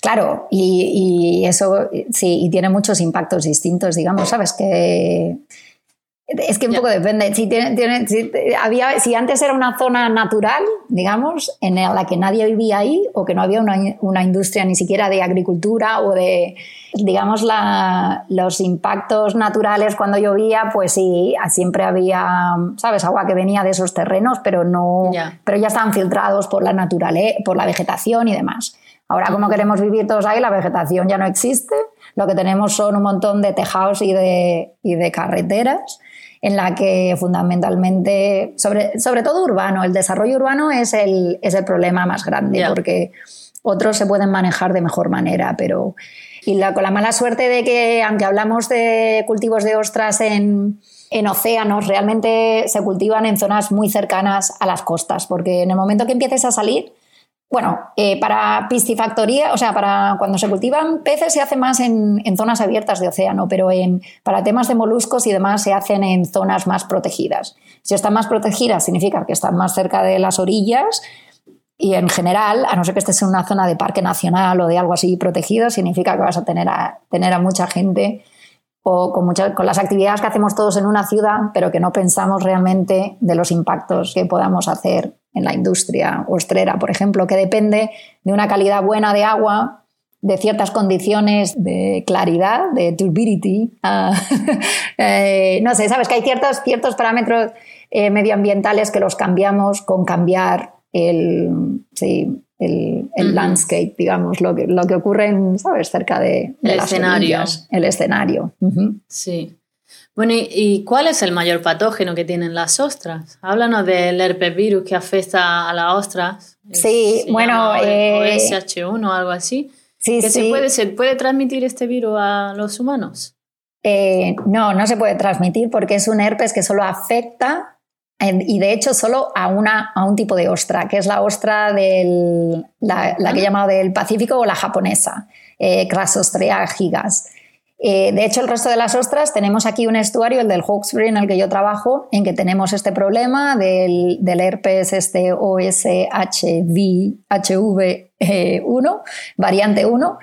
B: Claro, y, eso sí, y tiene muchos impactos distintos, digamos, ¿sabes? Que es que un poco depende. Si, tiene, si, había, si antes era una zona natural, digamos, en la que nadie vivía ahí o que no había una, una industria ni siquiera de agricultura o de, digamos, la, los impactos naturales cuando llovía, pues sí, siempre había, ¿sabes? Agua que venía de esos terrenos, pero, no, pero ya estaban filtrados por la, naturaleza, por la vegetación y demás. Ahora, como queremos vivir todos ahí, la vegetación ya no existe. Lo que tenemos son un montón de tejados y de, y de carreteras en la que fundamentalmente, sobre, sobre todo urbano, el desarrollo urbano es el, es el problema más grande, porque otros se pueden manejar de mejor manera, pero... Y la, con la mala suerte de que, aunque hablamos de cultivos de ostras en, en océanos, realmente se cultivan en zonas muy cercanas a las costas, porque en el momento que empieces a salir, bueno, eh, para piscifactoría, o sea, para cuando se cultivan peces se hace más en, zonas abiertas de océano, pero para temas de moluscos y demás se hacen en zonas más protegidas. Si están más protegidas significa que están más cerca de las orillas y en general, a no ser que estés en una zona de parque nacional o de algo así protegido, significa que vas a tener a, tener a mucha gente o con, muchas, con las actividades que hacemos todos en una ciudad, pero que no pensamos realmente de los impactos que podamos hacer en la industria ostrera, por ejemplo, que depende de una calidad buena de agua, de ciertas condiciones de claridad, de turbidity. Ah, eh, no sé, sabes que hay ciertos, ciertos parámetros eh, medioambientales que los cambiamos con cambiar el, el, landscape, digamos, lo que, lo que ocurre en, ¿sabes? cerca de,
A: el escenario.
B: el escenario.
A: Sí. Bueno, ¿y cuál es el mayor patógeno que tienen las ostras? Háblanos del herpes virus que afecta a las ostras.
B: Sí, bueno.
A: Eh, SH1 o algo así.
B: Sí, sí.
A: Se puede, ¿Se puede transmitir este virus a los humanos?
B: Eh, no, no se puede transmitir porque es un herpes que solo afecta y de hecho solo a, una, a un tipo de ostra, que es la ostra del, la, que he llamado del Pacífico o la japonesa, eh, Crassostrea gigas. Eh, de hecho, el resto de las ostras, tenemos aquí un estuario, el del Hawkesbury, en el que yo trabajo, en que tenemos este problema del, herpes este OSHV1, variante 1,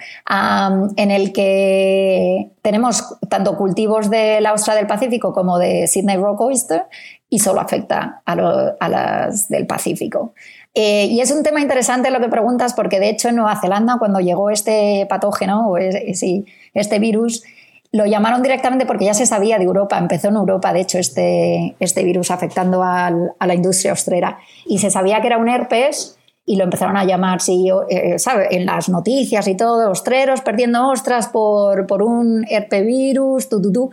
B: en el que tenemos tanto cultivos de la ostra del Pacífico como de Sydney Rock Oyster y solo afecta a, las del Pacífico. Eh, y es un tema interesante lo que preguntas, porque de hecho en Nueva Zelanda, cuando llegó este patógeno, o sí, este virus, lo llamaron directamente porque ya se sabía de Europa, empezó en Europa, de hecho, este, este virus afectando a la industria ostrera. Y se sabía que era un herpes y lo empezaron a llamar, sí, eh, en las noticias y todo, ostreros perdiendo ostras por, por un herpevirus, tu, tu, tu.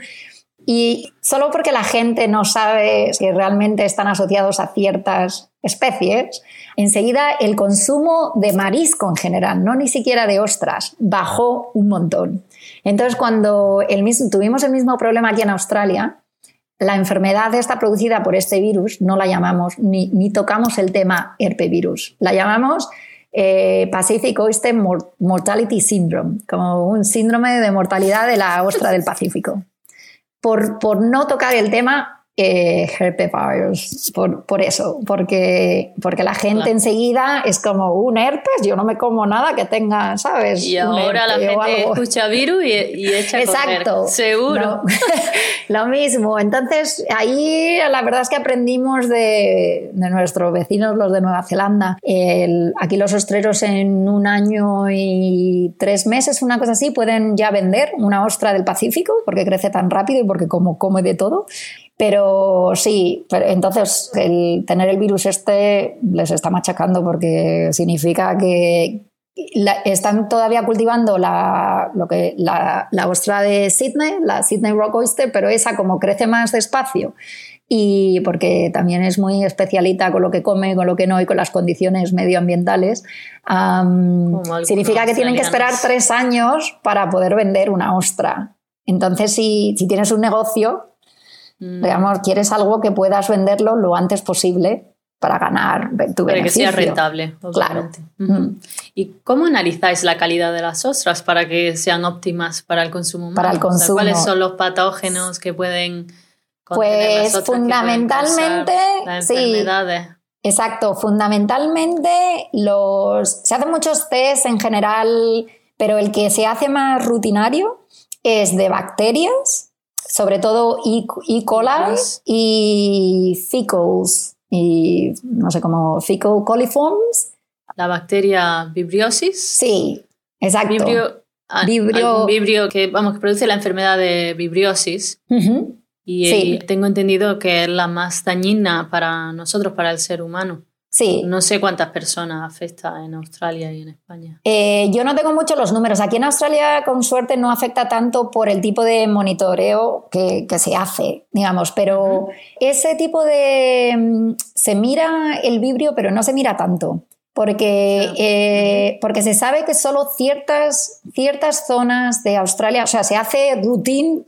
B: Y solo porque la gente no sabe que realmente están asociados a ciertas especies, enseguida el consumo de marisco en general, no ni siquiera de ostras, bajó un montón. Entonces, cuando tuvimos el mismo problema aquí en Australia, la enfermedad está producida por este virus, no la llamamos, ni, ni tocamos el tema herpevirus, la llamamos eh, Pacific Oyster Mortality Syndrome, como un síndrome de mortalidad de la ostra del Pacífico por, por no tocar el tema eh, herpes por, por, eso, porque, porque la gente enseguida es como un herpes, yo no me como nada que tenga, ¿sabes?
A: Y ahora la gente escucha virus y, y echa
B: Exacto.
A: Seguro.
B: Lo mismo. Entonces, ahí la verdad es que aprendimos de, de nuestros vecinos, los de Nueva Zelanda. El, aquí los ostreros en un año y tres meses, una cosa así, pueden ya vender una ostra del Pacífico porque crece tan rápido y porque como come de todo. Pero sí, entonces el tener el virus este les está machacando porque significa que, están todavía cultivando la, lo que, la, la ostra de Sydney, la Sydney Rock Oyster, pero esa como crece más despacio y porque también es muy especialita con lo que come, con lo que no y con las condiciones medioambientales, significa que tienen que esperar tres años para poder vender una ostra. Entonces, si, si tienes un negocio, mm. digamos, quieres algo que puedas venderlo lo antes posible para ganar tu
A: para
B: que
A: sea rentable,
B: Claro.
A: Mm. ¿Y cómo analizáis la calidad de las ostras para que sean óptimas para el consumo
B: Para el consumo.
A: ¿Cuáles son los patógenos que pueden
B: pues fundamentalmente, sí. Exacto, fundamentalmente los se hacen muchos test en general, pero el que se hace más rutinario es de bacterias, sobre todo E. e. coli y fecals y no sé cómo fecal coliforms.
A: La bacteria vibriosis.
B: Sí, exacto.
A: Vibrio, ah, vibrio, vibrio que vamos que produce la enfermedad de vibriosis. Y tengo entendido que es la más dañina para nosotros, para el ser humano.
B: Sí.
A: No sé cuántas personas afecta en Australia y en España.
B: Eh, yo no tengo mucho los números. Aquí en Australia, con suerte, no afecta tanto por el tipo de monitoreo que, se hace, digamos. Pero ese tipo de. Mm, se mira el vibrio, pero no se mira tanto. Porque, eh, porque se sabe que solo ciertas, ciertas zonas de Australia, o sea, se hace routine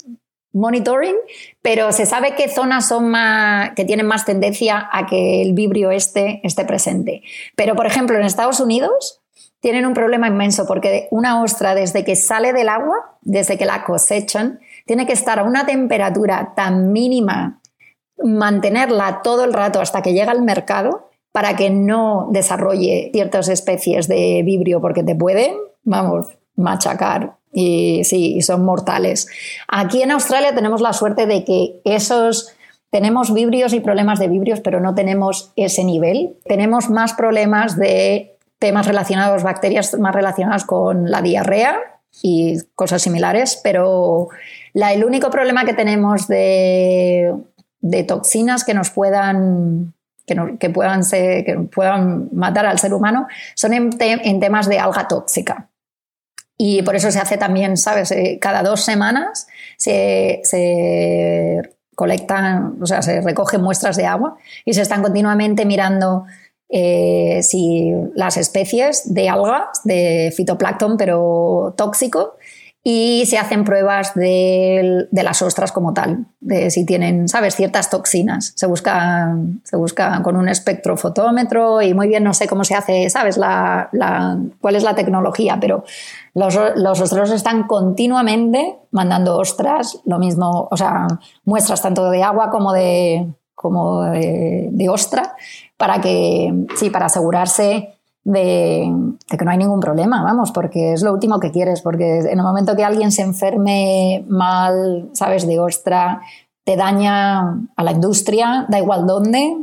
B: monitoring, pero se sabe qué zonas son más, que tienen más tendencia a que el vibrio este esté presente. Pero, por ejemplo, en Estados Unidos tienen un problema inmenso porque una ostra desde que sale del agua, desde que la cosechan, tiene que estar a una temperatura tan mínima, mantenerla todo el rato hasta que llega al mercado para que no desarrolle ciertas especies de vibrio porque te pueden, vamos, machacar y sí, son mortales. Aquí en Australia tenemos la suerte de que esos tenemos vibrios y problemas de vibrios, pero no tenemos ese nivel. Tenemos más problemas de temas relacionados, bacterias más relacionadas con la diarrea y cosas similares, pero el único problema que tenemos de, toxinas que nos puedan que, puedan que puedan matar al ser humano son en temas de alga tóxica. Y por eso se hace también, ¿sabes? Eh, cada dos semanas se, colectan, o sea, se recogen muestras de agua y se están continuamente mirando eh, si las especies de algas, de fitoplancton, pero tóxico, y se hacen pruebas de, las ostras como tal, de si tienen, ¿sabes?, ciertas toxinas. Se busca, se busca con un espectrofotómetro y muy bien no sé cómo se hace, ¿sabes?, la, cuál es la tecnología, pero los, los están continuamente mandando ostras, lo mismo, o sea, muestras tanto de agua como de, como de, de ostra, para que, sí, para asegurarse de, que no hay ningún problema, vamos, porque es lo último que quieres, porque en el momento que alguien se enferme mal, sabes, de ostra, te daña a la industria, da igual dónde,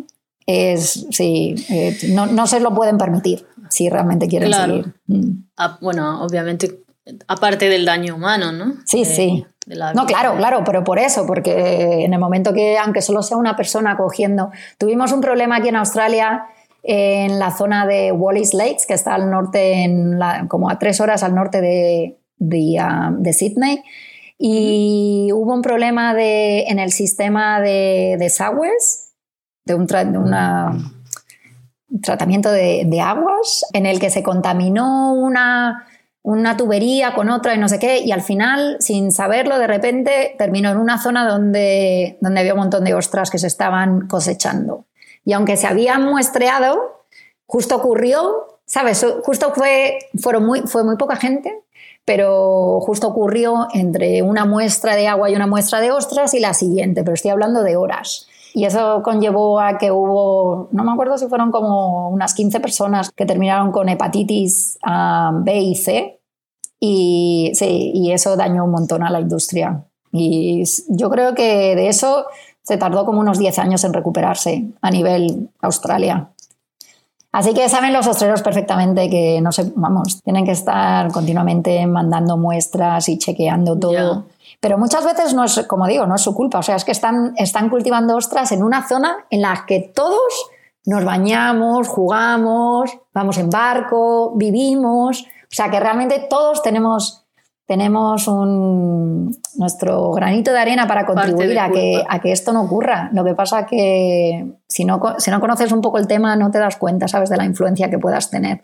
B: es, sí, eh, no, no, se lo pueden permitir si realmente quieren seguir.
A: Mm. Ah, bueno, obviamente, aparte del daño humano, ¿no?
B: Sí, eh, sí. No, claro, claro, pero por eso, porque en el momento que, aunque solo sea una persona cogiendo, tuvimos un problema aquí en Australia en la zona de Wallis Lakes, que está al norte, en como a tres horas al norte de, de, um, Sydney. Y hubo un problema de, en el sistema de desagües, de un, tratamiento de, aguas, en el que se contaminó una, una tubería con otra y no sé qué, y al final, sin saberlo, de repente terminó en una zona donde, donde había un montón de ostras que se estaban cosechando. Y aunque se habían muestreado, justo ocurrió, ¿sabes? Justo fue, fueron muy, fue muy poca gente, pero justo ocurrió entre una muestra de agua y una muestra de ostras y la siguiente, pero estoy hablando de horas. Y eso conllevó a que hubo, no me acuerdo si fueron como unas 15 personas que terminaron con hepatitis B y C. Y, sí, y eso dañó un montón a la industria. Y yo creo que de eso se tardó como unos 10 años en recuperarse a nivel Australia. Así que saben los ostreros perfectamente que no sé, vamos, tienen que estar continuamente mandando muestras y chequeando todo. Pero muchas veces no es, como digo, no es su culpa. O sea, es que están, están cultivando ostras en una zona en la que todos nos bañamos, jugamos, vamos en barco, vivimos. sea que realmente todos tenemos tenemos un, nuestro granito de arena para contribuir a que, a que, esto no ocurra. Lo que pasa que si no, si no conoces un poco el tema no te das cuenta, ¿sabes?, de la influencia que puedas tener.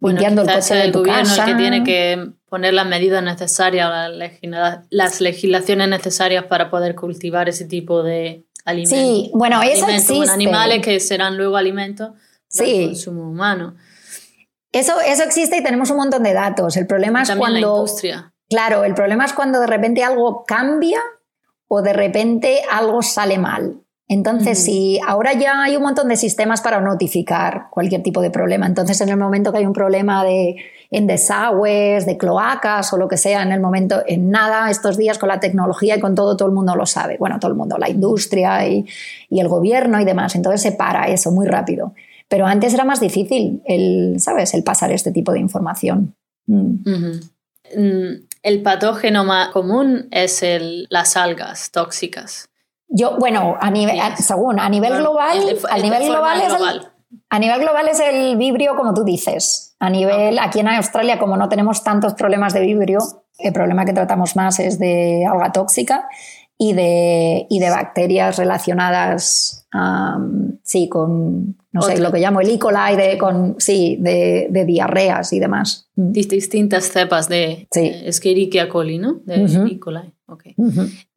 A: Bueno, limpiando el coche de tu gobierno casa. el que tiene que poner las medidas necesarias, las legislaciones necesarias para poder cultivar ese tipo de alimentos.
B: Sí, bueno, eso existe.
A: animales que serán luego alimentos para el consumo humano.
B: Eso, eso existe y tenemos un montón de datos. El problema es cuando.
A: La industria.
B: Claro, el problema es cuando de repente algo cambia o de repente algo sale mal. Entonces, si ahora ya hay un montón de sistemas para notificar cualquier tipo de problema, entonces en el momento que hay un problema de, en desagües, de cloacas o lo que sea, en el momento, en nada, estos días con la tecnología y con todo, todo el mundo lo sabe. Bueno, todo el mundo, la industria y, y el gobierno y demás. Entonces se para eso muy rápido. Pero antes era más difícil el, ¿sabes? El pasar este tipo de información.
A: Mm. Mm, el patógeno más común es el, las algas tóxicas.
B: Yo, bueno, a nivel, según, a nivel global, a nivel global, es El, a nivel global es el vibrio, como tú dices. A nivel, aquí en Australia, como no tenemos tantos problemas de vibrio, el problema que tratamos más es de alga tóxica y de, y de bacterias relacionadas, sí, con, no sé, lo que llamo el E. coli, de, con, sí, de, de diarreas y demás.
A: Mm. Distintas cepas de sí. Escherichia coli, ¿no? De E. coli. Okay.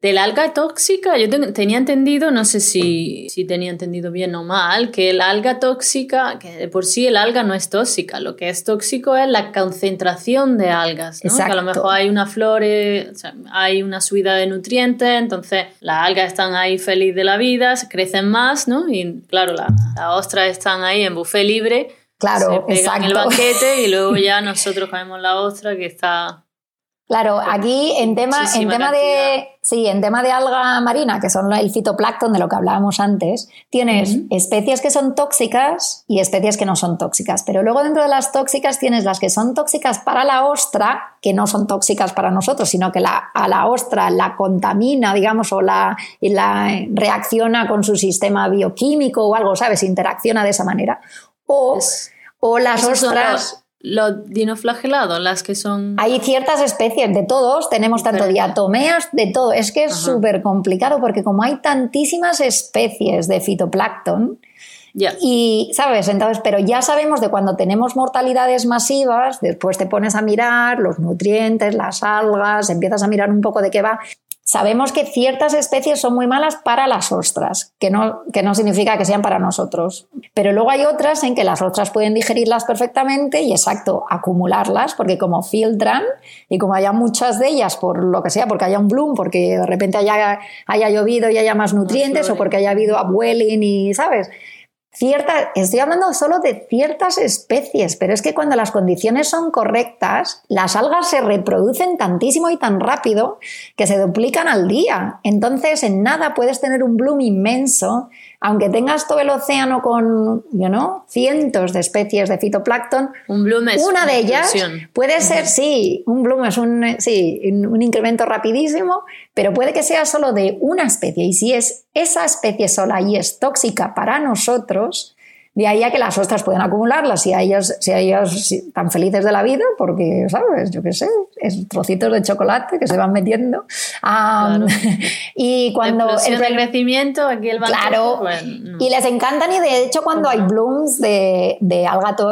A: De la alga tóxica, yo tenía entendido, no sé si, si, tenía entendido bien o mal, que el alga tóxica, que de por sí el alga no es tóxica, lo que es tóxico es la concentración de algas, ¿no? Que a lo mejor hay una flor, o sea, hay una subida de nutrientes, entonces las algas están ahí feliz de la vida, se crecen más, ¿no? Y claro, las la ostras están ahí en buffet libre,
B: claro,
A: se pegan el banquete y luego ya nosotros comemos la ostra que está
B: Claro, aquí en tema, en tema de sí, en tema de alga marina, que son el fitoplancton de lo que hablábamos antes, tienes especies que son tóxicas y especies que no son tóxicas. Pero luego dentro de las tóxicas tienes las que son tóxicas para la ostra, que no son tóxicas para nosotros, sino que la, a la ostra la contamina, digamos, o la, la reacciona con su sistema bioquímico o algo, ¿sabes? Interacciona de esa manera. O, o las ostras
A: los dinoflagelados, las que son...
B: Hay ciertas especies, de todos, tenemos tanto diatomeas, de todo. Es que es súper complicado porque como hay tantísimas especies de fitoplancton, y, ¿sabes? Entonces, pero ya sabemos de cuando tenemos mortalidades masivas, después te pones a mirar los nutrientes, las algas, empiezas a mirar un poco de qué va. Sabemos que ciertas especies son muy malas para las ostras, que no, que no significa que sean para nosotros. Pero luego hay otras en que las ostras pueden digerirlas perfectamente y, exacto, acumularlas, porque como filtran y como haya muchas de ellas, por lo que sea, porque haya un bloom, porque de repente haya, haya llovido y haya más nutrientes, o porque haya habido upwelling y, ¿sabes? Cierta, estoy hablando solo de ciertas especies, pero es que cuando las condiciones son correctas, las algas se reproducen tantísimo y tan rápido que se duplican al día. Entonces, en nada puedes tener un bloom inmenso aunque tengas todo el océano con, you know, cientos de especies de fitoplancton,
A: un bloom es
B: una, de ellas puede ser, sí, un bloom es un, sí, un incremento rapidísimo, pero puede que sea solo de una especie. Y si es esa especie sola y es tóxica para nosotros, de ahí a que las ostras pueden acumularlas y a ellos, si a ellos tan felices de la vida, porque, ¿sabes? Yo qué sé, es trocitos de chocolate que se van metiendo. y cuando...
A: El crecimiento, aquí el
B: Claro, y les encantan y de hecho cuando hay blooms de, de,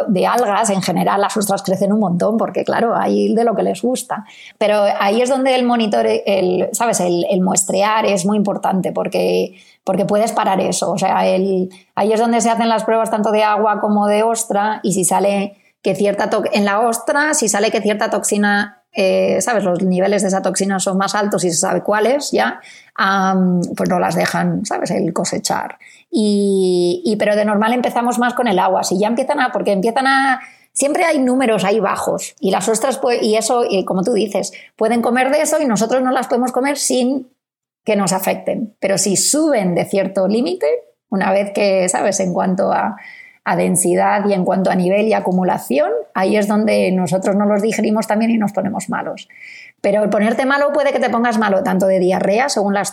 B: de algas, en general las ostras crecen un montón porque, claro, hay de lo que les gusta. Pero ahí es donde el monitor, el, ¿sabes? El, el muestrear es muy importante porque porque puedes parar eso. O sea, el, ahí es donde se hacen las pruebas tanto de agua como de ostra y si sale que cierta en la ostra, si sale que cierta toxina, eh, ¿sabes? Los niveles de esa toxina son más altos y se sabe cuáles ya, pues no las dejan, ¿sabes? El cosechar. Y, pero de normal empezamos más con el agua. Si ya empiezan a, porque empiezan a, siempre hay números ahí bajos y las ostras, y eso, y como tú dices, pueden comer de eso y nosotros no las podemos comer sin que nos afecten. Pero si suben de cierto límite, una vez que, ¿sabes?, en cuanto a, densidad y en cuanto a nivel y acumulación, ahí es donde nosotros no los digerimos también y nos ponemos malos. Pero el ponerte malo puede que te pongas malo tanto de diarrea, según las,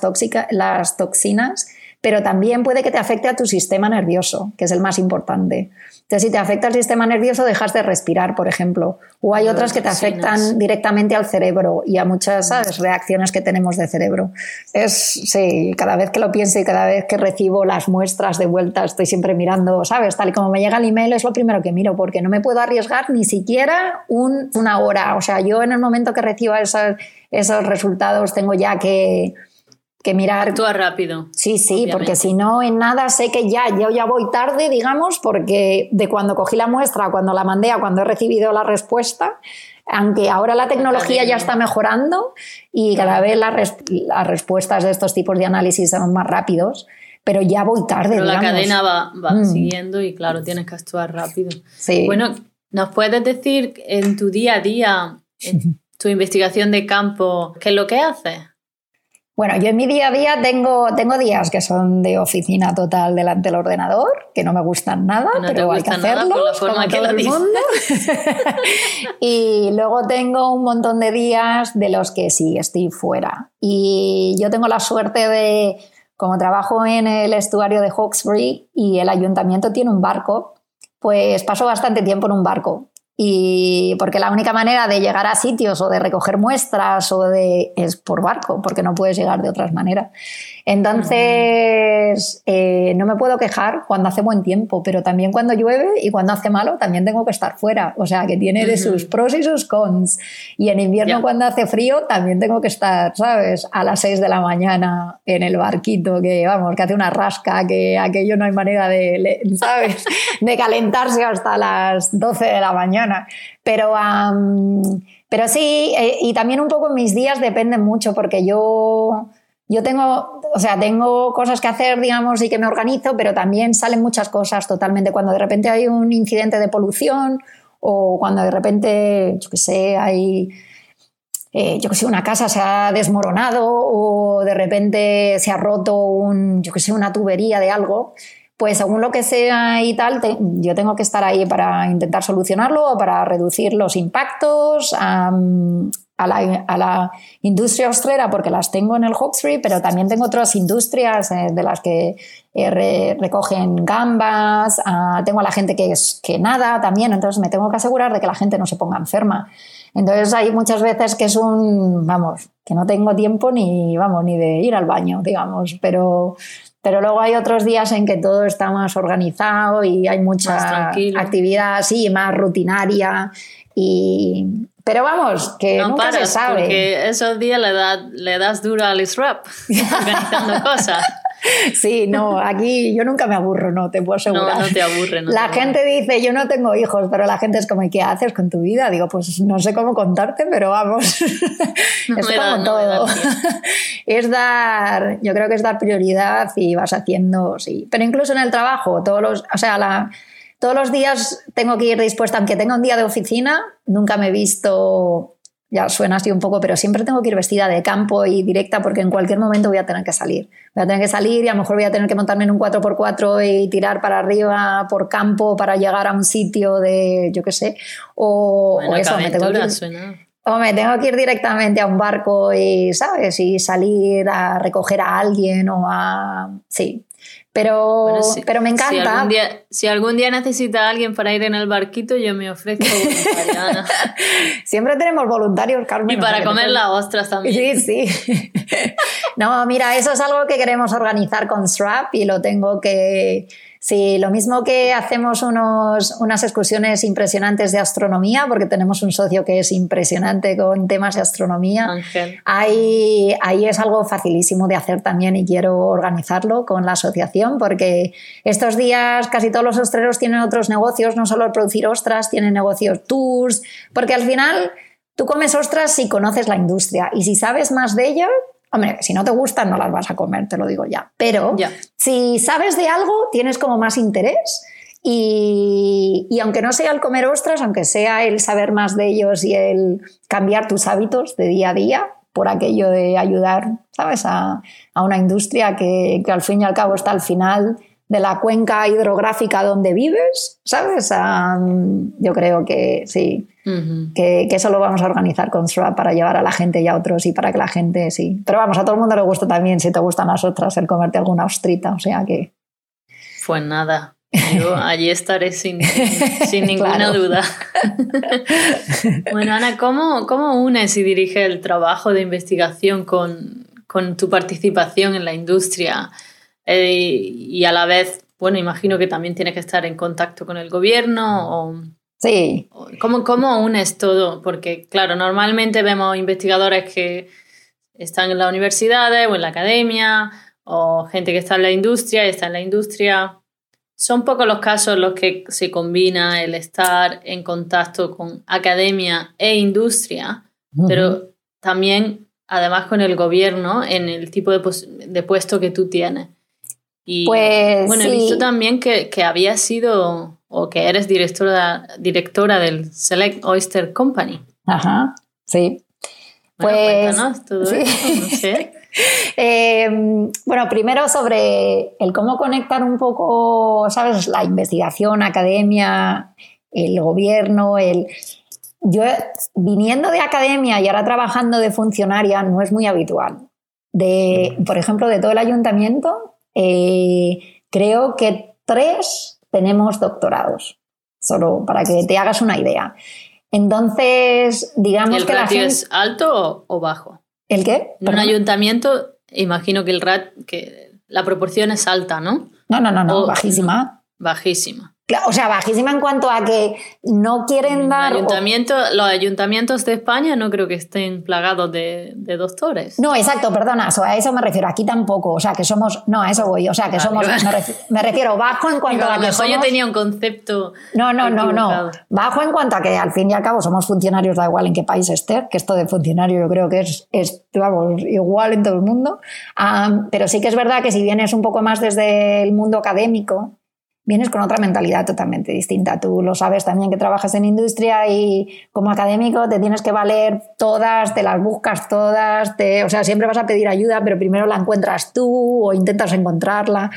B: las toxinas, pero también puede que te afecte a tu sistema nervioso, que es el más importante. Entonces, si te afecta el sistema nervioso, dejas de respirar, por ejemplo. O hay otras que te afectan directamente al cerebro y a muchas reacciones que tenemos de cerebro. Es, sí, cada vez que lo pienso y cada vez que recibo las muestras de vuelta, estoy siempre mirando, ¿sabes? Tal y como me llega el email es lo primero que miro, porque no me puedo arriesgar ni siquiera una hora. O sea, yo en el momento que reciba esos, esos resultados tengo ya que que mirar.
A: Actúa rápido.
B: Sí, sí, porque si no, en nada sé que ya, yo ya voy tarde, digamos, porque de cuando cogí la muestra, cuando la mandé a cuando he recibido la respuesta, aunque ahora la tecnología ya está mejorando y cada vez las, las respuestas de estos tipos de análisis son más rápidos, pero ya voy tarde.
A: Pero la cadena va, va mm. siguiendo y claro, tienes que actuar rápido.
B: Sí.
A: Bueno, ¿nos puedes decir en tu día a día, en tu investigación de campo, qué es lo que haces?
B: Bueno, yo en mi día a día tengo, tengo días que son de oficina total delante del ordenador, que no me gustan nada, pero hay que hacerlo, como todo el mundo. y luego tengo un montón de días de los que sí estoy fuera. Y yo tengo la suerte de, como trabajo en el estuario de Hawkesbury y el ayuntamiento tiene un barco, pues paso bastante tiempo en un barco. Y porque la única manera de llegar a sitios o de recoger muestras o de es por barco, porque no puedes llegar de otras maneras. Entonces, eh, no me puedo quejar cuando hace buen tiempo, pero también cuando llueve y cuando hace malo, también tengo que estar fuera. O sea, que tiene de sus pros y sus cons. Y en invierno, cuando hace frío, también tengo que estar, ¿sabes? A las 6 de la mañana en el barquito, que vamos, que hace una rasca, que aquello no hay manera de, ¿sabes? De calentarse hasta las 12 de la mañana. Pero. pero sí, eh, y también un poco mis días dependen mucho, porque yo yo tengo, o sea, tengo cosas que hacer, digamos, y que me organizo, pero también salen muchas cosas totalmente. Cuando de repente hay un incidente de polución o cuando de repente, yo qué sé, hay, eh, yo qué sé, una casa se ha desmoronado o de repente se ha roto un, yo qué sé, una tubería de algo, pues según lo que sea y tal, yo tengo que estar ahí para intentar solucionarlo o para reducir los impactos, a la, industria ostrera porque las tengo en el Hawkesbury, pero también tengo otras industrias eh, de las que eh, recogen gambas, ah, tengo a la gente que, es, que nada también, entonces me tengo que asegurar de que la gente no se ponga enferma. Entonces hay muchas veces que es un, vamos, que no tengo tiempo ni, vamos, ni de ir al baño, digamos, pero, pero luego hay otros días en que todo está más organizado y hay mucha actividad así, más rutinaria y, pero vamos, que no nunca se sabe.
A: Porque esos días le, le das duro al rap organizando cosas.
B: Sí, no, aquí yo nunca me aburro, no, te puedo asegurar.
A: No, no te aburre. No
B: la gente dice, yo no tengo hijos, pero la gente es como, ¿y qué haces con tu vida? Digo, pues no sé cómo contarte, pero vamos. es como todo. es dar, yo creo que es dar prioridad y vas haciendo, sí. Pero incluso en el trabajo, todos los, o sea, la todos los días tengo que ir dispuesta, aunque tenga un día de oficina, nunca me he visto, ya suena así un poco, pero siempre tengo que ir vestida de campo y directa porque en cualquier momento voy a tener que salir. Voy a tener que salir y a lo mejor voy a tener que montarme en un 4x4 y tirar para arriba por campo para llegar a un sitio de, yo qué sé, o, eso, me tengo que o me tengo que ir directamente a un barco y, ¿sabes? Y salir a recoger a alguien o a... Sí, pero, pero me encanta.
A: Si algún, día, si algún, día, necesita a alguien para ir en el barquito, yo me ofrezco voluntariana.
B: Siempre tenemos voluntarios, Carmen.
A: Y para comer las ostras también.
B: Sí, sí. no, mira, eso es algo que queremos organizar con Strap y lo tengo que Sí, lo mismo que hacemos unos, unas excursiones impresionantes de astronomía, porque tenemos un socio que es impresionante con temas de astronomía.
A: Ángel.
B: Ahí, ahí es algo facilísimo de hacer también y quiero organizarlo con la asociación, porque estos días casi todos los ostreros tienen otros negocios, no solo el producir ostras, tienen negocios tours, porque al final tú comes ostras si conoces la industria y si sabes más de ella, Hombre, si no te gustan, no las vas a comer, te lo digo ya. Pero si sabes de algo, tienes como más interés. Y, aunque no sea el comer ostras, aunque sea el saber más de ellos y el cambiar tus hábitos de día a día, por aquello de ayudar, ¿sabes?, a, una industria que, al fin y al cabo está al final de la cuenca hidrográfica donde vives, ¿sabes? yo creo que sí, que, eso lo vamos a organizar con Swap para llevar a la gente y a otros y para que la gente sí. Pero vamos, a todo el mundo le gusta también, si te gustan las otras, el comerte alguna ostrita, o sea que...
A: Pues nada, yo allí estaré sin, sin ninguna duda. bueno, Ana, ¿cómo, ¿cómo, unes y diriges el trabajo de investigación con, con tu participación en la industria? Eh, y a la vez, bueno, imagino que también tienes que estar en contacto con el gobierno o
B: Sí.
A: ¿Cómo, ¿Cómo unes todo? Porque, claro, normalmente vemos investigadores que están en las universidades o en la academia, o gente que está en la industria y está en la industria. Son pocos los casos en los que se combina el estar en contacto con academia e industria, pero también, además, con el gobierno en el tipo de, de puesto que tú tienes. Y
B: pues,
A: bueno, he visto también que, que había sido o que eres directora, directora del Select Oyster Company.
B: Ajá, sí.
A: pues, todo no sé.
B: Em, bueno, primero sobre el cómo conectar un poco, ¿sabes? La investigación, academia, el gobierno, el... Yo, viniendo de academia y ahora trabajando de funcionaria, no es muy habitual. De, por ejemplo, de todo el ayuntamiento, eh, creo que tres tenemos doctorados, solo para que te hagas una idea. Entonces, digamos
A: el
B: que
A: ratio es alto o, bajo?
B: ¿El qué?
A: En un ayuntamiento, imagino que el rat, que la proporción es alta, ¿no?
B: No, no, no, no, bajísima.
A: Bajísima.
B: O sea, bajísima en cuanto a que no quieren dar.
A: Ayuntamiento, Los ayuntamientos de España no creo que estén plagados de, doctores.
B: No, exacto, perdona, a eso me refiero. Aquí tampoco. O sea, que somos. No, a eso voy. O sea, que somos. Me refiero, bajo en cuanto a,
A: que. Mejor yo tenía un concepto.
B: No, no, no, no. Bajo en cuanto a que al fin y al cabo somos funcionarios, da igual en qué país esté, que esto de funcionario yo creo que es, es igual en todo el mundo. Pero sí que es verdad que si vienes un poco más desde el mundo académico, vienes con otra mentalidad totalmente distinta. Tú lo sabes también que trabajas en industria y como académico te tienes que valer todas, te las buscas todas, te, o sea, siempre vas a pedir ayuda, pero primero la encuentras tú o intentas encontrarla.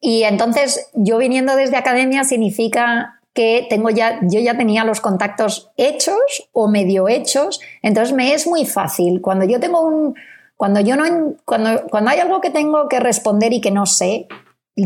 B: y entonces yo viniendo desde academia significa que tengo ya, yo ya tenía los contactos hechos o medio hechos, entonces me es muy fácil. Cuando yo tengo un, cuando yo no, cuando, cuando hay algo que tengo que responder y que no sé,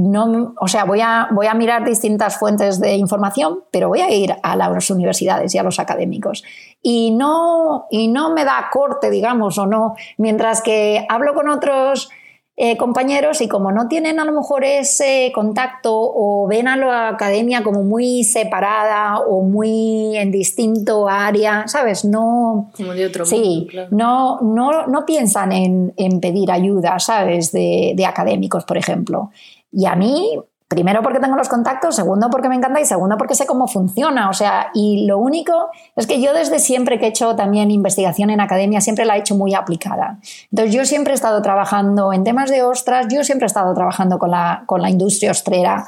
B: no, o sea, voy a, voy a mirar distintas fuentes de información, pero voy a ir a las universidades y a los académicos. Y no, y no me da corte, digamos, o no, mientras que hablo con otros eh, compañeros y como no tienen a lo mejor ese contacto o ven a la academia como muy separada o muy en distinto área, ¿sabes? No,
A: como de otro
B: sí, no, no, no, piensan en, en pedir ayuda, ¿sabes? De, de académicos, por ejemplo. Y a mí, primero porque tengo los contactos, segundo porque me encanta y segundo porque sé cómo funciona. O sea, y lo único es que yo desde siempre que he hecho también investigación en academia, siempre la he hecho muy aplicada. Entonces yo siempre he estado trabajando en temas de ostras, yo siempre he estado trabajando con la, con la industria ostrera,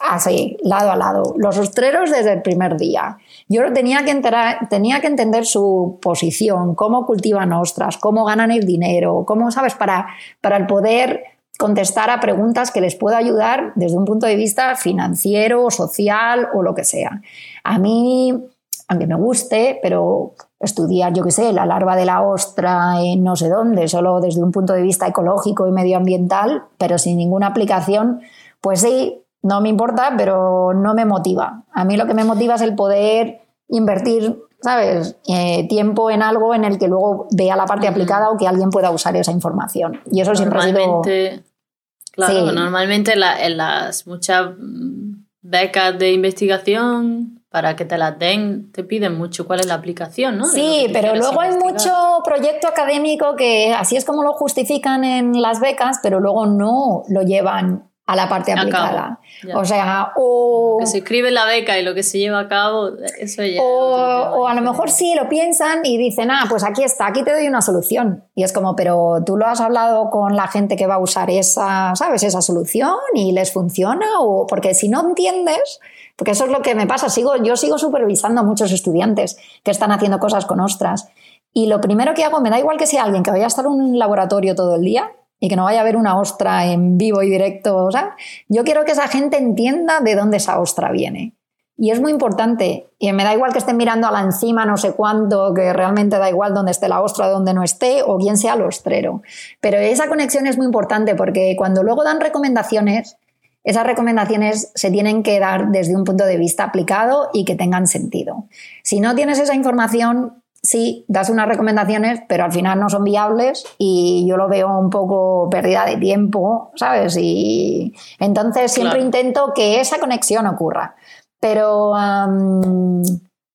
B: así, lado a lado. Los ostreros desde el primer día. Yo tenía que, enterar, tenía que entender su posición, cómo cultivan ostras, cómo ganan el dinero, cómo, ¿sabes? Para, para el poder contestar a preguntas que les pueda ayudar desde un punto de vista financiero, social o lo que sea. A mí, aunque me guste, pero estudiar, yo qué sé, la larva de la ostra en no sé dónde, solo desde un punto de vista ecológico y medioambiental, pero sin ninguna aplicación, pues sí, no me importa, pero no me motiva. A mí lo que me motiva es el poder invertir ¿sabes? Eh, tiempo en algo en el que luego vea la parte aplicada o que alguien pueda usar esa información. Y eso siempre ha sido
A: Claro, normalmente en las muchas becas de investigación, para que te las den, te piden mucho cuál es la aplicación, ¿no?
B: Sí, pero luego hay mucho proyecto académico que así es como lo justifican en las becas, pero luego no lo llevan a la parte aplicada. O sea, o...
A: Lo que se escribe en la beca y lo que se lleva a cabo, eso ya...
B: O, a lo mejor sí lo piensan y dicen, ah, pues aquí está, aquí te doy una solución. Y es como, pero tú lo has hablado con la gente que va a usar esa, ¿sabes? Esa solución y les funciona o... Porque si no entiendes... Porque eso es lo que me pasa. Sigo, yo sigo supervisando a muchos estudiantes que están haciendo cosas con ostras. Y lo primero que hago, me da igual que sea alguien que vaya a estar en un laboratorio todo el día, y que no vaya a haber una ostra en vivo y directo. O sea, yo quiero que esa gente entienda de dónde esa ostra viene. Y es muy importante. Y me da igual que estén mirando a la encima no sé cuánto, que realmente da igual dónde esté la ostra, dónde no esté, o quién sea el ostrero. Pero esa conexión es muy importante porque cuando luego dan recomendaciones, esas recomendaciones se tienen que dar desde un punto de vista aplicado y que tengan sentido. Si no tienes esa información, sí, das unas recomendaciones, pero al final no son viables y yo lo veo un poco pérdida de tiempo, ¿sabes? Y entonces siempre intento que esa conexión ocurra. Pero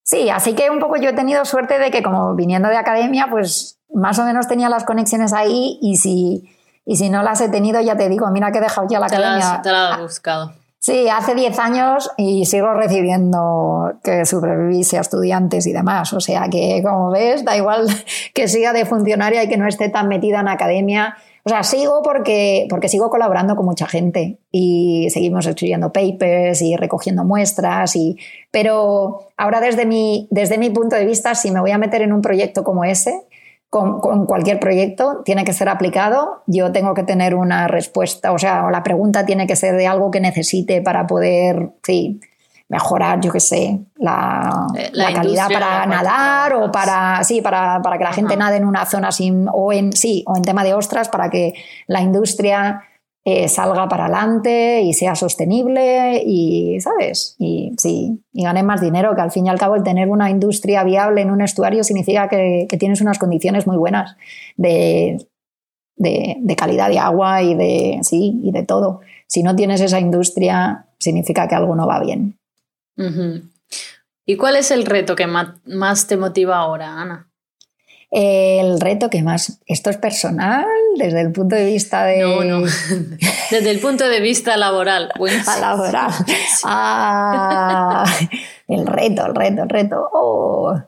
B: sí, así que un poco yo he tenido suerte de que como viniendo de academia, pues más o menos tenía las conexiones ahí y si, y si no las he tenido, ya te digo, mira que he dejado ya la academia.
A: te la he buscado.
B: Sí, hace 10 años y sigo recibiendo que supervise a estudiantes y demás. O sea que, como ves, da igual que siga de funcionaria y que no esté tan metida en academia. O sea, sigo porque, porque sigo colaborando con mucha gente y seguimos escribiendo papers y recogiendo muestras. Y, pero ahora desde mi, desde mi punto de vista, si me voy a meter en un proyecto como ese, con, cualquier proyecto tiene que ser aplicado. Yo tengo que tener una respuesta, o sea, la pregunta tiene que ser de algo que necesite para poder, sí, mejorar, yo qué sé, la,
A: eh,
B: calidad para nadar o para, sí, para, para que la gente nade en una zona sin, o en, sí, o en tema de ostras, para que la industria eh, salga para adelante y sea sostenible y, ¿sabes? Y sí, y gane más dinero, que al fin y al cabo el tener una industria viable en un estuario significa que, tienes unas condiciones muy buenas de, de, calidad de agua y de, sí, y de todo. Si no tienes esa industria, significa que algo no va bien.
A: ¿Y cuál es el reto que más te motiva ahora, Ana?
B: El reto que más, esto es personal, desde el punto de vista de...
A: No, no, desde el punto de vista laboral.
B: Ah, laboral. Ah, el reto, el reto, el reto. Oh,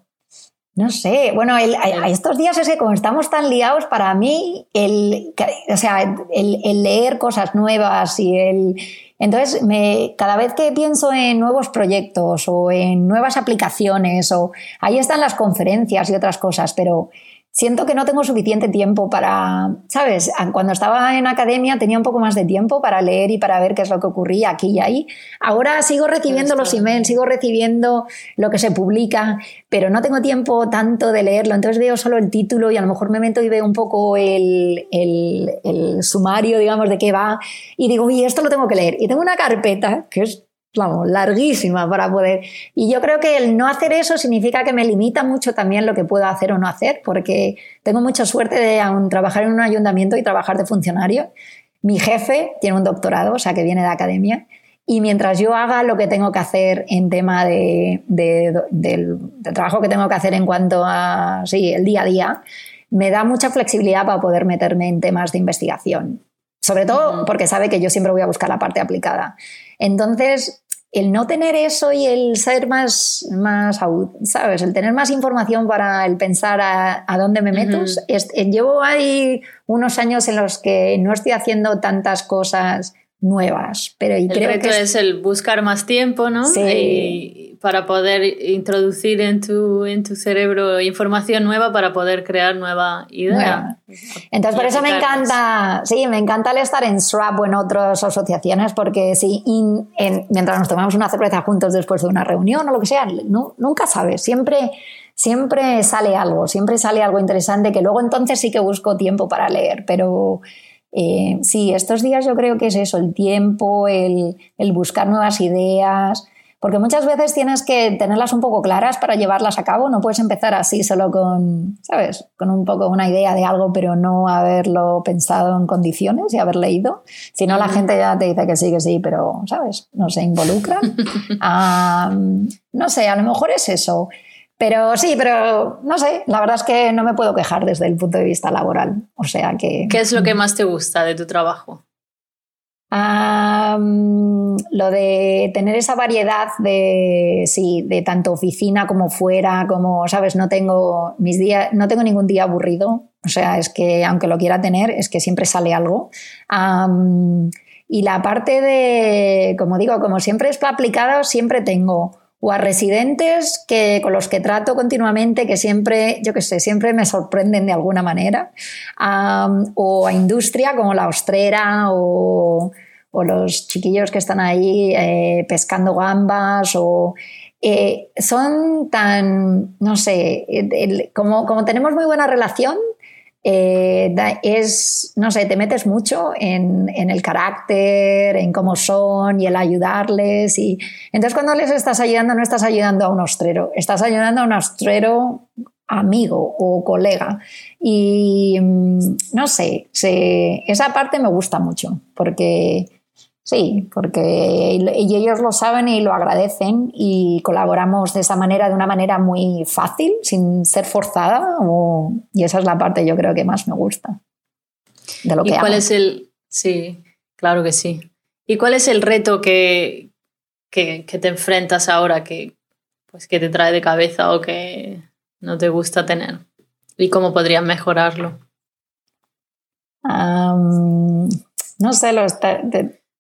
B: no sé, bueno, a estos días es que como estamos tan liados, para mí, el, o sea, el, el leer cosas nuevas y el... Entonces, me, cada vez que pienso en nuevos proyectos o en nuevas aplicaciones, o ahí están las conferencias y otras cosas, pero siento que no tengo suficiente tiempo para, ¿sabes? Cuando estaba en academia tenía un poco más de tiempo para leer y para ver qué es lo que ocurría aquí y ahí. Ahora sigo recibiendo los emails, sigo recibiendo lo que se publica, pero no tengo tiempo tanto de leerlo. Entonces veo solo el título y a lo mejor me meto y veo un poco el, el, el sumario, digamos, de qué va. Y digo, uy, esto lo tengo que leer. Y tengo una carpeta que es vamos, larguísima para poder. Y yo creo que el no hacer eso significa que me limita mucho también lo que puedo hacer o no hacer, porque tengo mucha suerte de aún trabajar en un ayuntamiento y trabajar de funcionario. Mi jefe tiene un doctorado, o sea, que viene de academia, y mientras yo haga lo que tengo que hacer en tema de, del, trabajo que tengo que hacer en cuanto a, sí, el día a día, me da mucha flexibilidad para poder meterme en temas de investigación. Sobre todo porque sabe que yo siempre voy a buscar la parte aplicada. Entonces, el no tener eso y el ser más, más ¿sabes? El tener más información para el pensar a, dónde me meto. Eh, llevo ahí unos años en los que no estoy haciendo tantas cosas nuevas. Pero
A: el
B: creo
A: reto
B: que
A: es... el buscar más tiempo, ¿no?
B: Sí.
A: Para poder introducir en tu, en tu cerebro información nueva para poder crear nueva idea.
B: Entonces, por eso me encanta, sí, me encanta el estar en SRAP o en otras asociaciones, porque sí, mientras nos tomamos una cerveza juntos después de una reunión o lo que sea, nunca sabes, siempre siempre sale algo, siempre sale algo interesante que luego entonces sí que busco tiempo para leer, pero eh, sí, estos días yo creo que es eso, el tiempo, el, buscar nuevas ideas, porque muchas veces tienes que tenerlas un poco claras para llevarlas a cabo, no puedes empezar así solo con, ¿sabes? Con un poco una idea de algo, pero no haberlo pensado en condiciones y haber leído. Si no, la gente ya te dice que sí, que sí, pero, ¿sabes? No se involucran. no sé, a lo mejor es eso. Pero sí, pero no sé, la verdad es que no me puedo quejar desde el punto de vista laboral. O sea que.
A: ¿Qué es lo que más te gusta de tu trabajo?
B: Lo de tener esa variedad de, sí, de tanto oficina como fuera, como, sabes, no tengo, mis días, no tengo ningún día aburrido. O sea, es que aunque lo quiera tener, es que siempre sale algo. y la parte de, como digo, como siempre es aplicado, siempre tengo o a residentes que, con los que trato continuamente, que siempre, yo qué sé, siempre me sorprenden de alguna manera, o a industria como la ostrera o, los chiquillos que están ahí eh, pescando gambas o eh, son tan, no sé, como, como, tenemos muy buena relación, eh, es, no sé, te metes mucho en, en, el carácter, en cómo son y el ayudarles. Y entonces cuando les estás ayudando, no estás ayudando a un ostrero, estás ayudando a un ostrero amigo o colega. Y mm, no sé, esa parte me gusta mucho, porque sí, porque y ellos lo saben y lo agradecen y colaboramos de esa manera, de una manera muy fácil, sin ser forzada, y esa es la parte yo creo que más me gusta.
A: De lo ¿Y cuál es el... Sí, claro que sí. ¿Y cuál es el reto que, que, que te enfrentas ahora que, pues, que te trae de cabeza o que no te gusta tener? ¿Y cómo podrías mejorarlo?
B: no sé, lo está,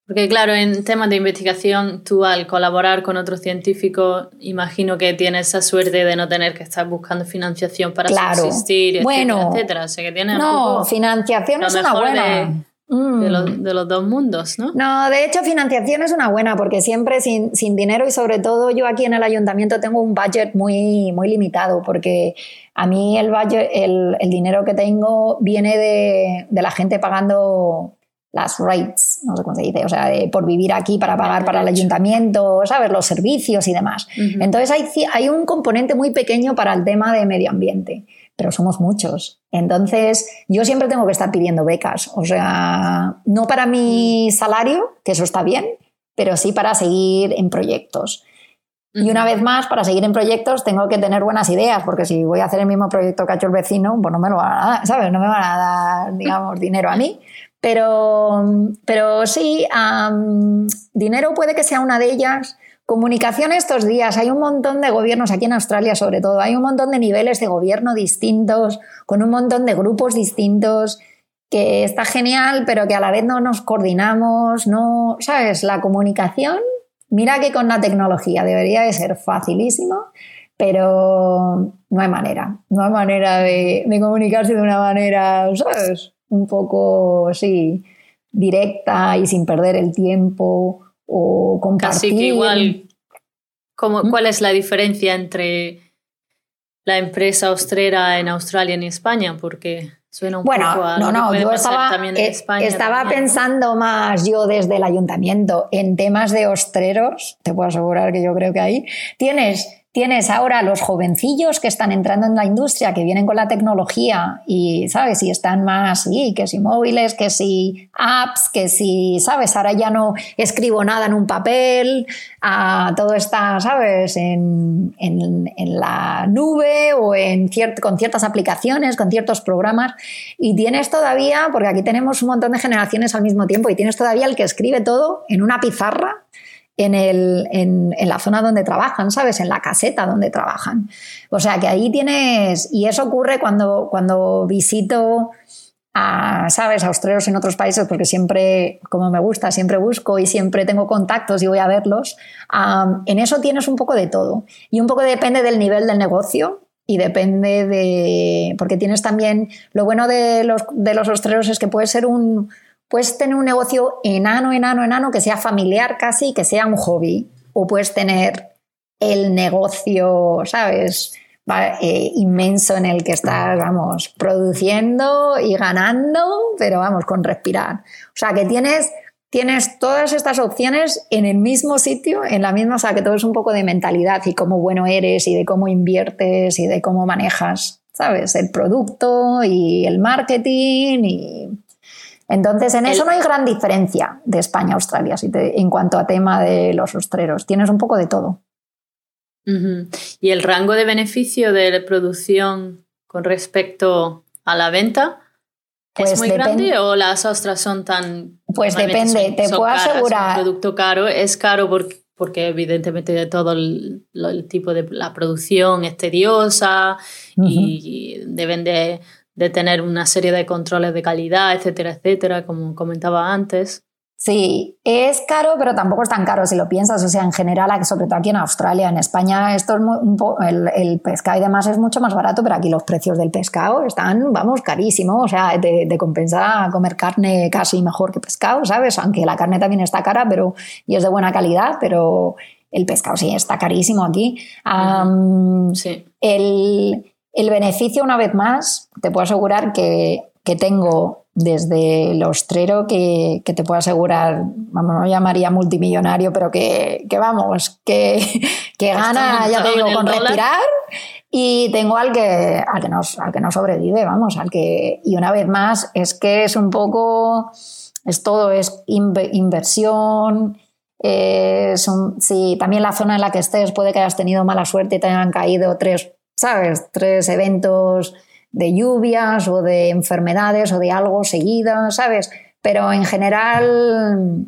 A: porque claro, en temas de investigación, tú al colaborar con otros científicos, imagino que tienes esa suerte de no tener que estar buscando financiación para claro. subsistir, bueno, etcétera,
B: no, financiación es una buena.
A: Mm. De, los, dos mundos, ¿no?
B: No, de hecho, financiación es una buena, porque siempre sin, dinero y sobre todo yo aquí en el ayuntamiento tengo un budget muy, muy limitado, porque a mí el, budget, el, dinero que tengo viene de, de la gente pagando las rates, no sé cómo se dice, o sea, por vivir aquí para pagar para el ayuntamiento, ¿sabes? Los servicios y demás. Entonces hay, hay un componente muy pequeño para el tema de medio ambiente, pero somos muchos. Entonces yo siempre tengo que estar pidiendo becas, o sea, no para mi salario, que eso está bien, pero sí para seguir en proyectos. Y una vez más, para seguir en proyectos tengo que tener buenas ideas, porque si voy a hacer el mismo proyecto que ha hecho el vecino, pues no me lo van a dar, ¿sabes? No me van a dar, digamos, dinero a mí. Pero, pero sí, dinero puede que sea una de ellas. Comunicación estos días, hay un montón de gobiernos aquí en Australia sobre todo, hay un montón de niveles de gobierno distintos, con un montón de grupos distintos, que está genial, pero que a la vez no nos coordinamos, no, ¿sabes? La comunicación, mira que con la tecnología debería de ser facilísimo, pero no hay manera, no hay manera de, de comunicarse de una manera, ¿sabes? Un poco, sí, directa y sin perder el tiempo o compartir.
A: Casi que igual, como, ¿Mm? ¿cuál es la diferencia entre la empresa austrera en Australia y España? Porque suena un
B: bueno,
A: poco a
B: no, no, yo estaba, eh, estaba pensando más yo desde el ayuntamiento en temas de ostreros, te puedo asegurar que yo creo que ahí tienes Tienes ahora los jovencillos que están entrando en la industria, que vienen con la tecnología y, ¿sabes? Y están más, sí, que si móviles, que si apps, que si, ¿sabes? Ahora ya no escribo nada en un papel, todo está, ¿sabes? En, la nube o en con ciertas aplicaciones, con ciertos programas. Y tienes todavía, porque aquí tenemos un montón de generaciones al mismo tiempo, y tienes todavía el que escribe todo en una pizarra en, el, en, la zona donde trabajan, ¿sabes? En la caseta donde trabajan. O sea que ahí tienes, y eso ocurre cuando, cuando visito a, ¿sabes? A australianos en otros países, porque siempre, como me gusta, siempre busco y siempre tengo contactos y voy a verlos. en eso tienes un poco de todo. Y un poco depende del nivel del negocio y depende de. Porque tienes también. Lo bueno de los, de los australianos es que puede ser un, Puedes tener un negocio enano, enano, enano, que sea familiar casi, que sea un hobby. O puedes tener el negocio, ¿sabes? Eh, inmenso en el que estás, vamos, produciendo y ganando, pero vamos, con respirar. O sea, que tienes, tienes todas estas opciones en el mismo sitio, en la misma, o sea, que todo es un poco de mentalidad y cómo bueno eres y de cómo inviertes y de cómo manejas, ¿sabes? El producto y el marketing y entonces, en eso no hay gran diferencia de España a Australia si en cuanto a tema de los ostreros. Tienes un poco de todo.
A: ¿Y el rango de beneficio de producción con respecto a la venta es pues muy grande o las ostras son tan...
B: Pues depende, te puedo asegurar...
A: Un producto caro es caro porque, porque evidentemente de todo el, tipo de la producción es tediosa y deben de de tener una serie de controles de calidad, etcétera, etcétera, como comentaba antes.
B: Sí, es caro, pero tampoco es tan caro si lo piensas. O sea, en general, sobre todo aquí en Australia, en España, esto es el, el, pescado y demás es mucho más barato, pero aquí los precios del pescado están, vamos, carísimos. O sea, de compensa comer carne casi mejor que pescado, ¿sabes? Aunque la carne también está cara, pero y es de buena calidad, pero el pescado sí está carísimo aquí.
A: sí.
B: el, el beneficio, una vez más, te puedo asegurar que, que tengo desde el ostrero que, te puedo asegurar, vamos, no llamaría multimillonario, pero que, vamos, que, que gana, ya te digo, con respirar. Y tengo al que, al que, no, al que no sobrevive, vamos, al que. Y una vez más, es que es un poco. Es todo, es inversión. Es sí, también la zona en la que estés puede que hayas tenido mala suerte y te hayan caído tres, ¿sabes? Tres eventos de lluvias o de enfermedades o de algo seguido, ¿sabes? Pero en general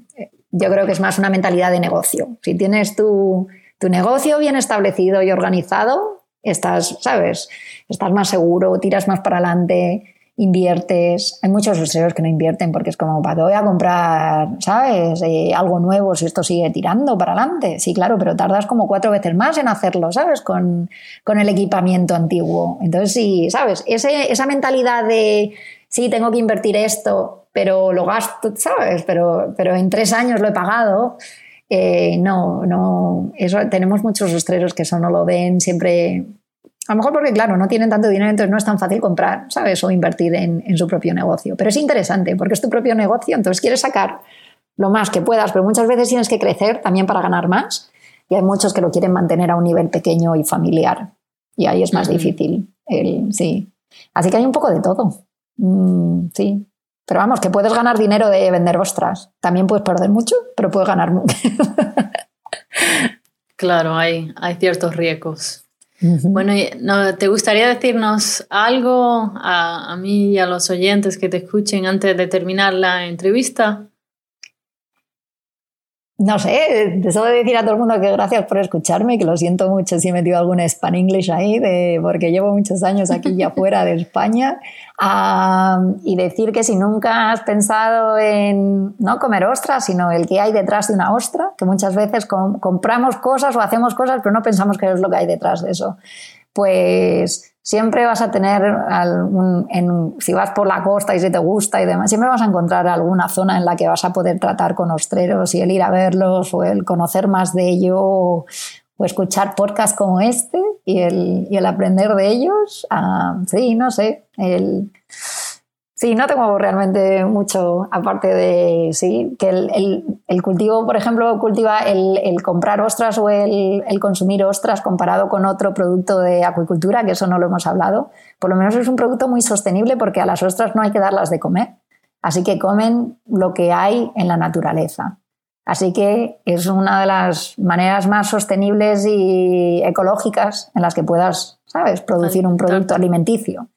B: yo creo que es más una mentalidad de negocio. Si tienes tu, tu negocio bien establecido y organizado, estás, ¿sabes? Estás más seguro, tiras más para adelante inviertes. Hay muchos usuarios que no invierten porque es como, ¿para qué voy a comprar, ¿sabes? Eh, algo nuevo si esto sigue tirando para adelante. Sí, claro, pero tardas como cuatro veces más en hacerlo, ¿sabes? Con, con el equipamiento antiguo. Entonces, sí, ¿sabes? Ese, esa mentalidad de, sí, tengo que invertir esto, pero lo gasto, ¿sabes? Pero, pero en tres años lo he pagado. Eh, no, no, eso tenemos muchos rostreros que eso no lo ven, siempre a lo mejor porque, claro, no tienen tanto dinero, entonces no es tan fácil comprar, ¿sabes? O invertir en, su propio negocio. Pero es interesante porque es tu propio negocio, entonces quieres sacar lo más que puedas, pero muchas veces tienes que crecer también para ganar más. Y hay muchos que lo quieren mantener a un nivel pequeño y familiar. Y ahí es más difícil. El, sí. Así que hay un poco de todo. Mm, sí. Pero vamos, que puedes ganar dinero de vender ostras. También puedes perder mucho, pero puedes ganar mucho.
A: claro, hay, hay ciertos riesgos. Bueno, ¿te gustaría decirnos algo a, a, mí y a los oyentes que te escuchen antes de terminar la entrevista?
B: No sé, de decir a todo el mundo que gracias por escucharme, que lo siento mucho si he metido algún Span English ahí, porque llevo muchos años aquí ya fuera de España, y decir que si nunca has pensado en no comer ostras, sino el que hay detrás de una ostra, que muchas veces compramos cosas o hacemos cosas, pero no pensamos qué es lo que hay detrás de eso, pues siempre vas a tener, en, si vas por la costa y si te gusta y demás, siempre vas a encontrar alguna zona en la que vas a poder tratar con ostreros y el ir a verlos o el conocer más de ello o, escuchar podcasts como este y el, y el aprender de ellos. Ah, sí, no sé, el, Sí, no tengo realmente mucho, aparte de, sí, que el, cultivo, por ejemplo, cultiva el, comprar ostras o el, consumir ostras comparado con otro producto de acuicultura, que eso no lo hemos hablado, por lo menos es un producto muy sostenible porque a las ostras no hay que darlas de comer, así que comen lo que hay en la naturaleza. Así que es una de las maneras más sostenibles y ecológicas en las que puedas, ¿sabes?, producir un producto alimenticio.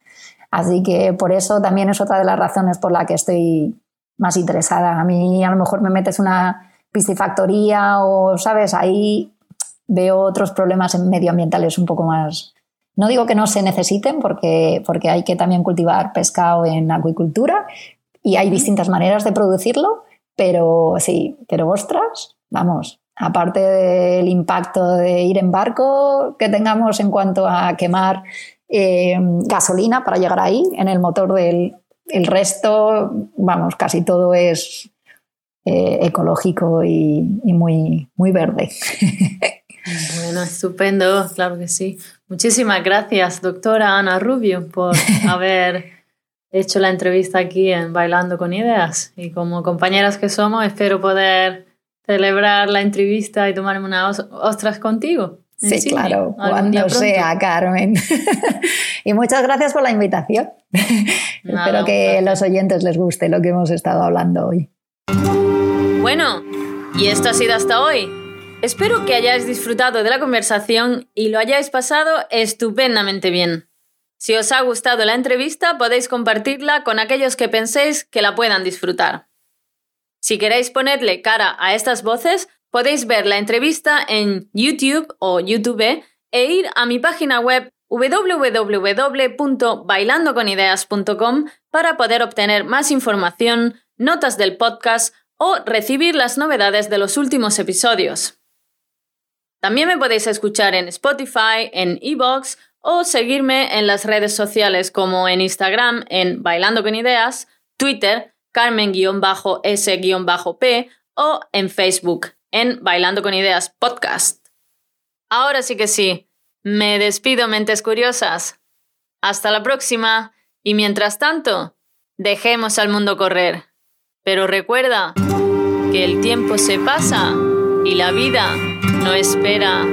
B: Así que por eso también es otra de las razones por la que estoy más interesada. A mí a lo mejor me metes una piscifactoría o, ¿sabes? Ahí veo otros problemas medioambientales un poco más... No digo que no se necesiten porque, porque hay que también cultivar pescado en acuicultura y hay distintas maneras de producirlo, pero sí, pero ostras, vamos, aparte del impacto de ir en barco que tengamos en cuanto a quemar eh, gasolina para llegar ahí en el motor del el resto, vamos, casi todo es eh, ecológico y, muy, muy verde.
A: Bueno, estupendo, claro que sí. Muchísimas gracias, doctora Ana Rubio, por haber hecho la entrevista aquí en Bailando con Ideas. Y como compañeras que somos, espero poder celebrar la entrevista y tomarme unas ostras contigo.
B: Sí, claro, cuando sea, Carmen. y muchas gracias por la invitación. Espero que a los oyentes les guste lo que hemos estado hablando hoy.
A: Bueno, y esto ha sido hasta hoy. Espero que hayáis disfrutado de la conversación y lo hayáis pasado estupendamente bien. Si os ha gustado la entrevista, podéis compartirla con aquellos que penséis que la puedan disfrutar. Si queréis ponerle cara a estas voces, Podéis ver la entrevista en YouTube o YouTube e ir a mi página web www.bailandoconideas.com para poder obtener más información, notas del podcast o recibir las novedades de los últimos episodios. También me podéis escuchar en Spotify, en Evox o seguirme en las redes sociales como en Instagram en Bailando con Ideas, Twitter, Carmen-S-P o en Facebook en Bailando con Ideas Podcast. Ahora sí que sí, me despido mentes curiosas. Hasta la próxima y mientras tanto, dejemos al mundo correr. Pero recuerda que el tiempo se pasa y la vida no espera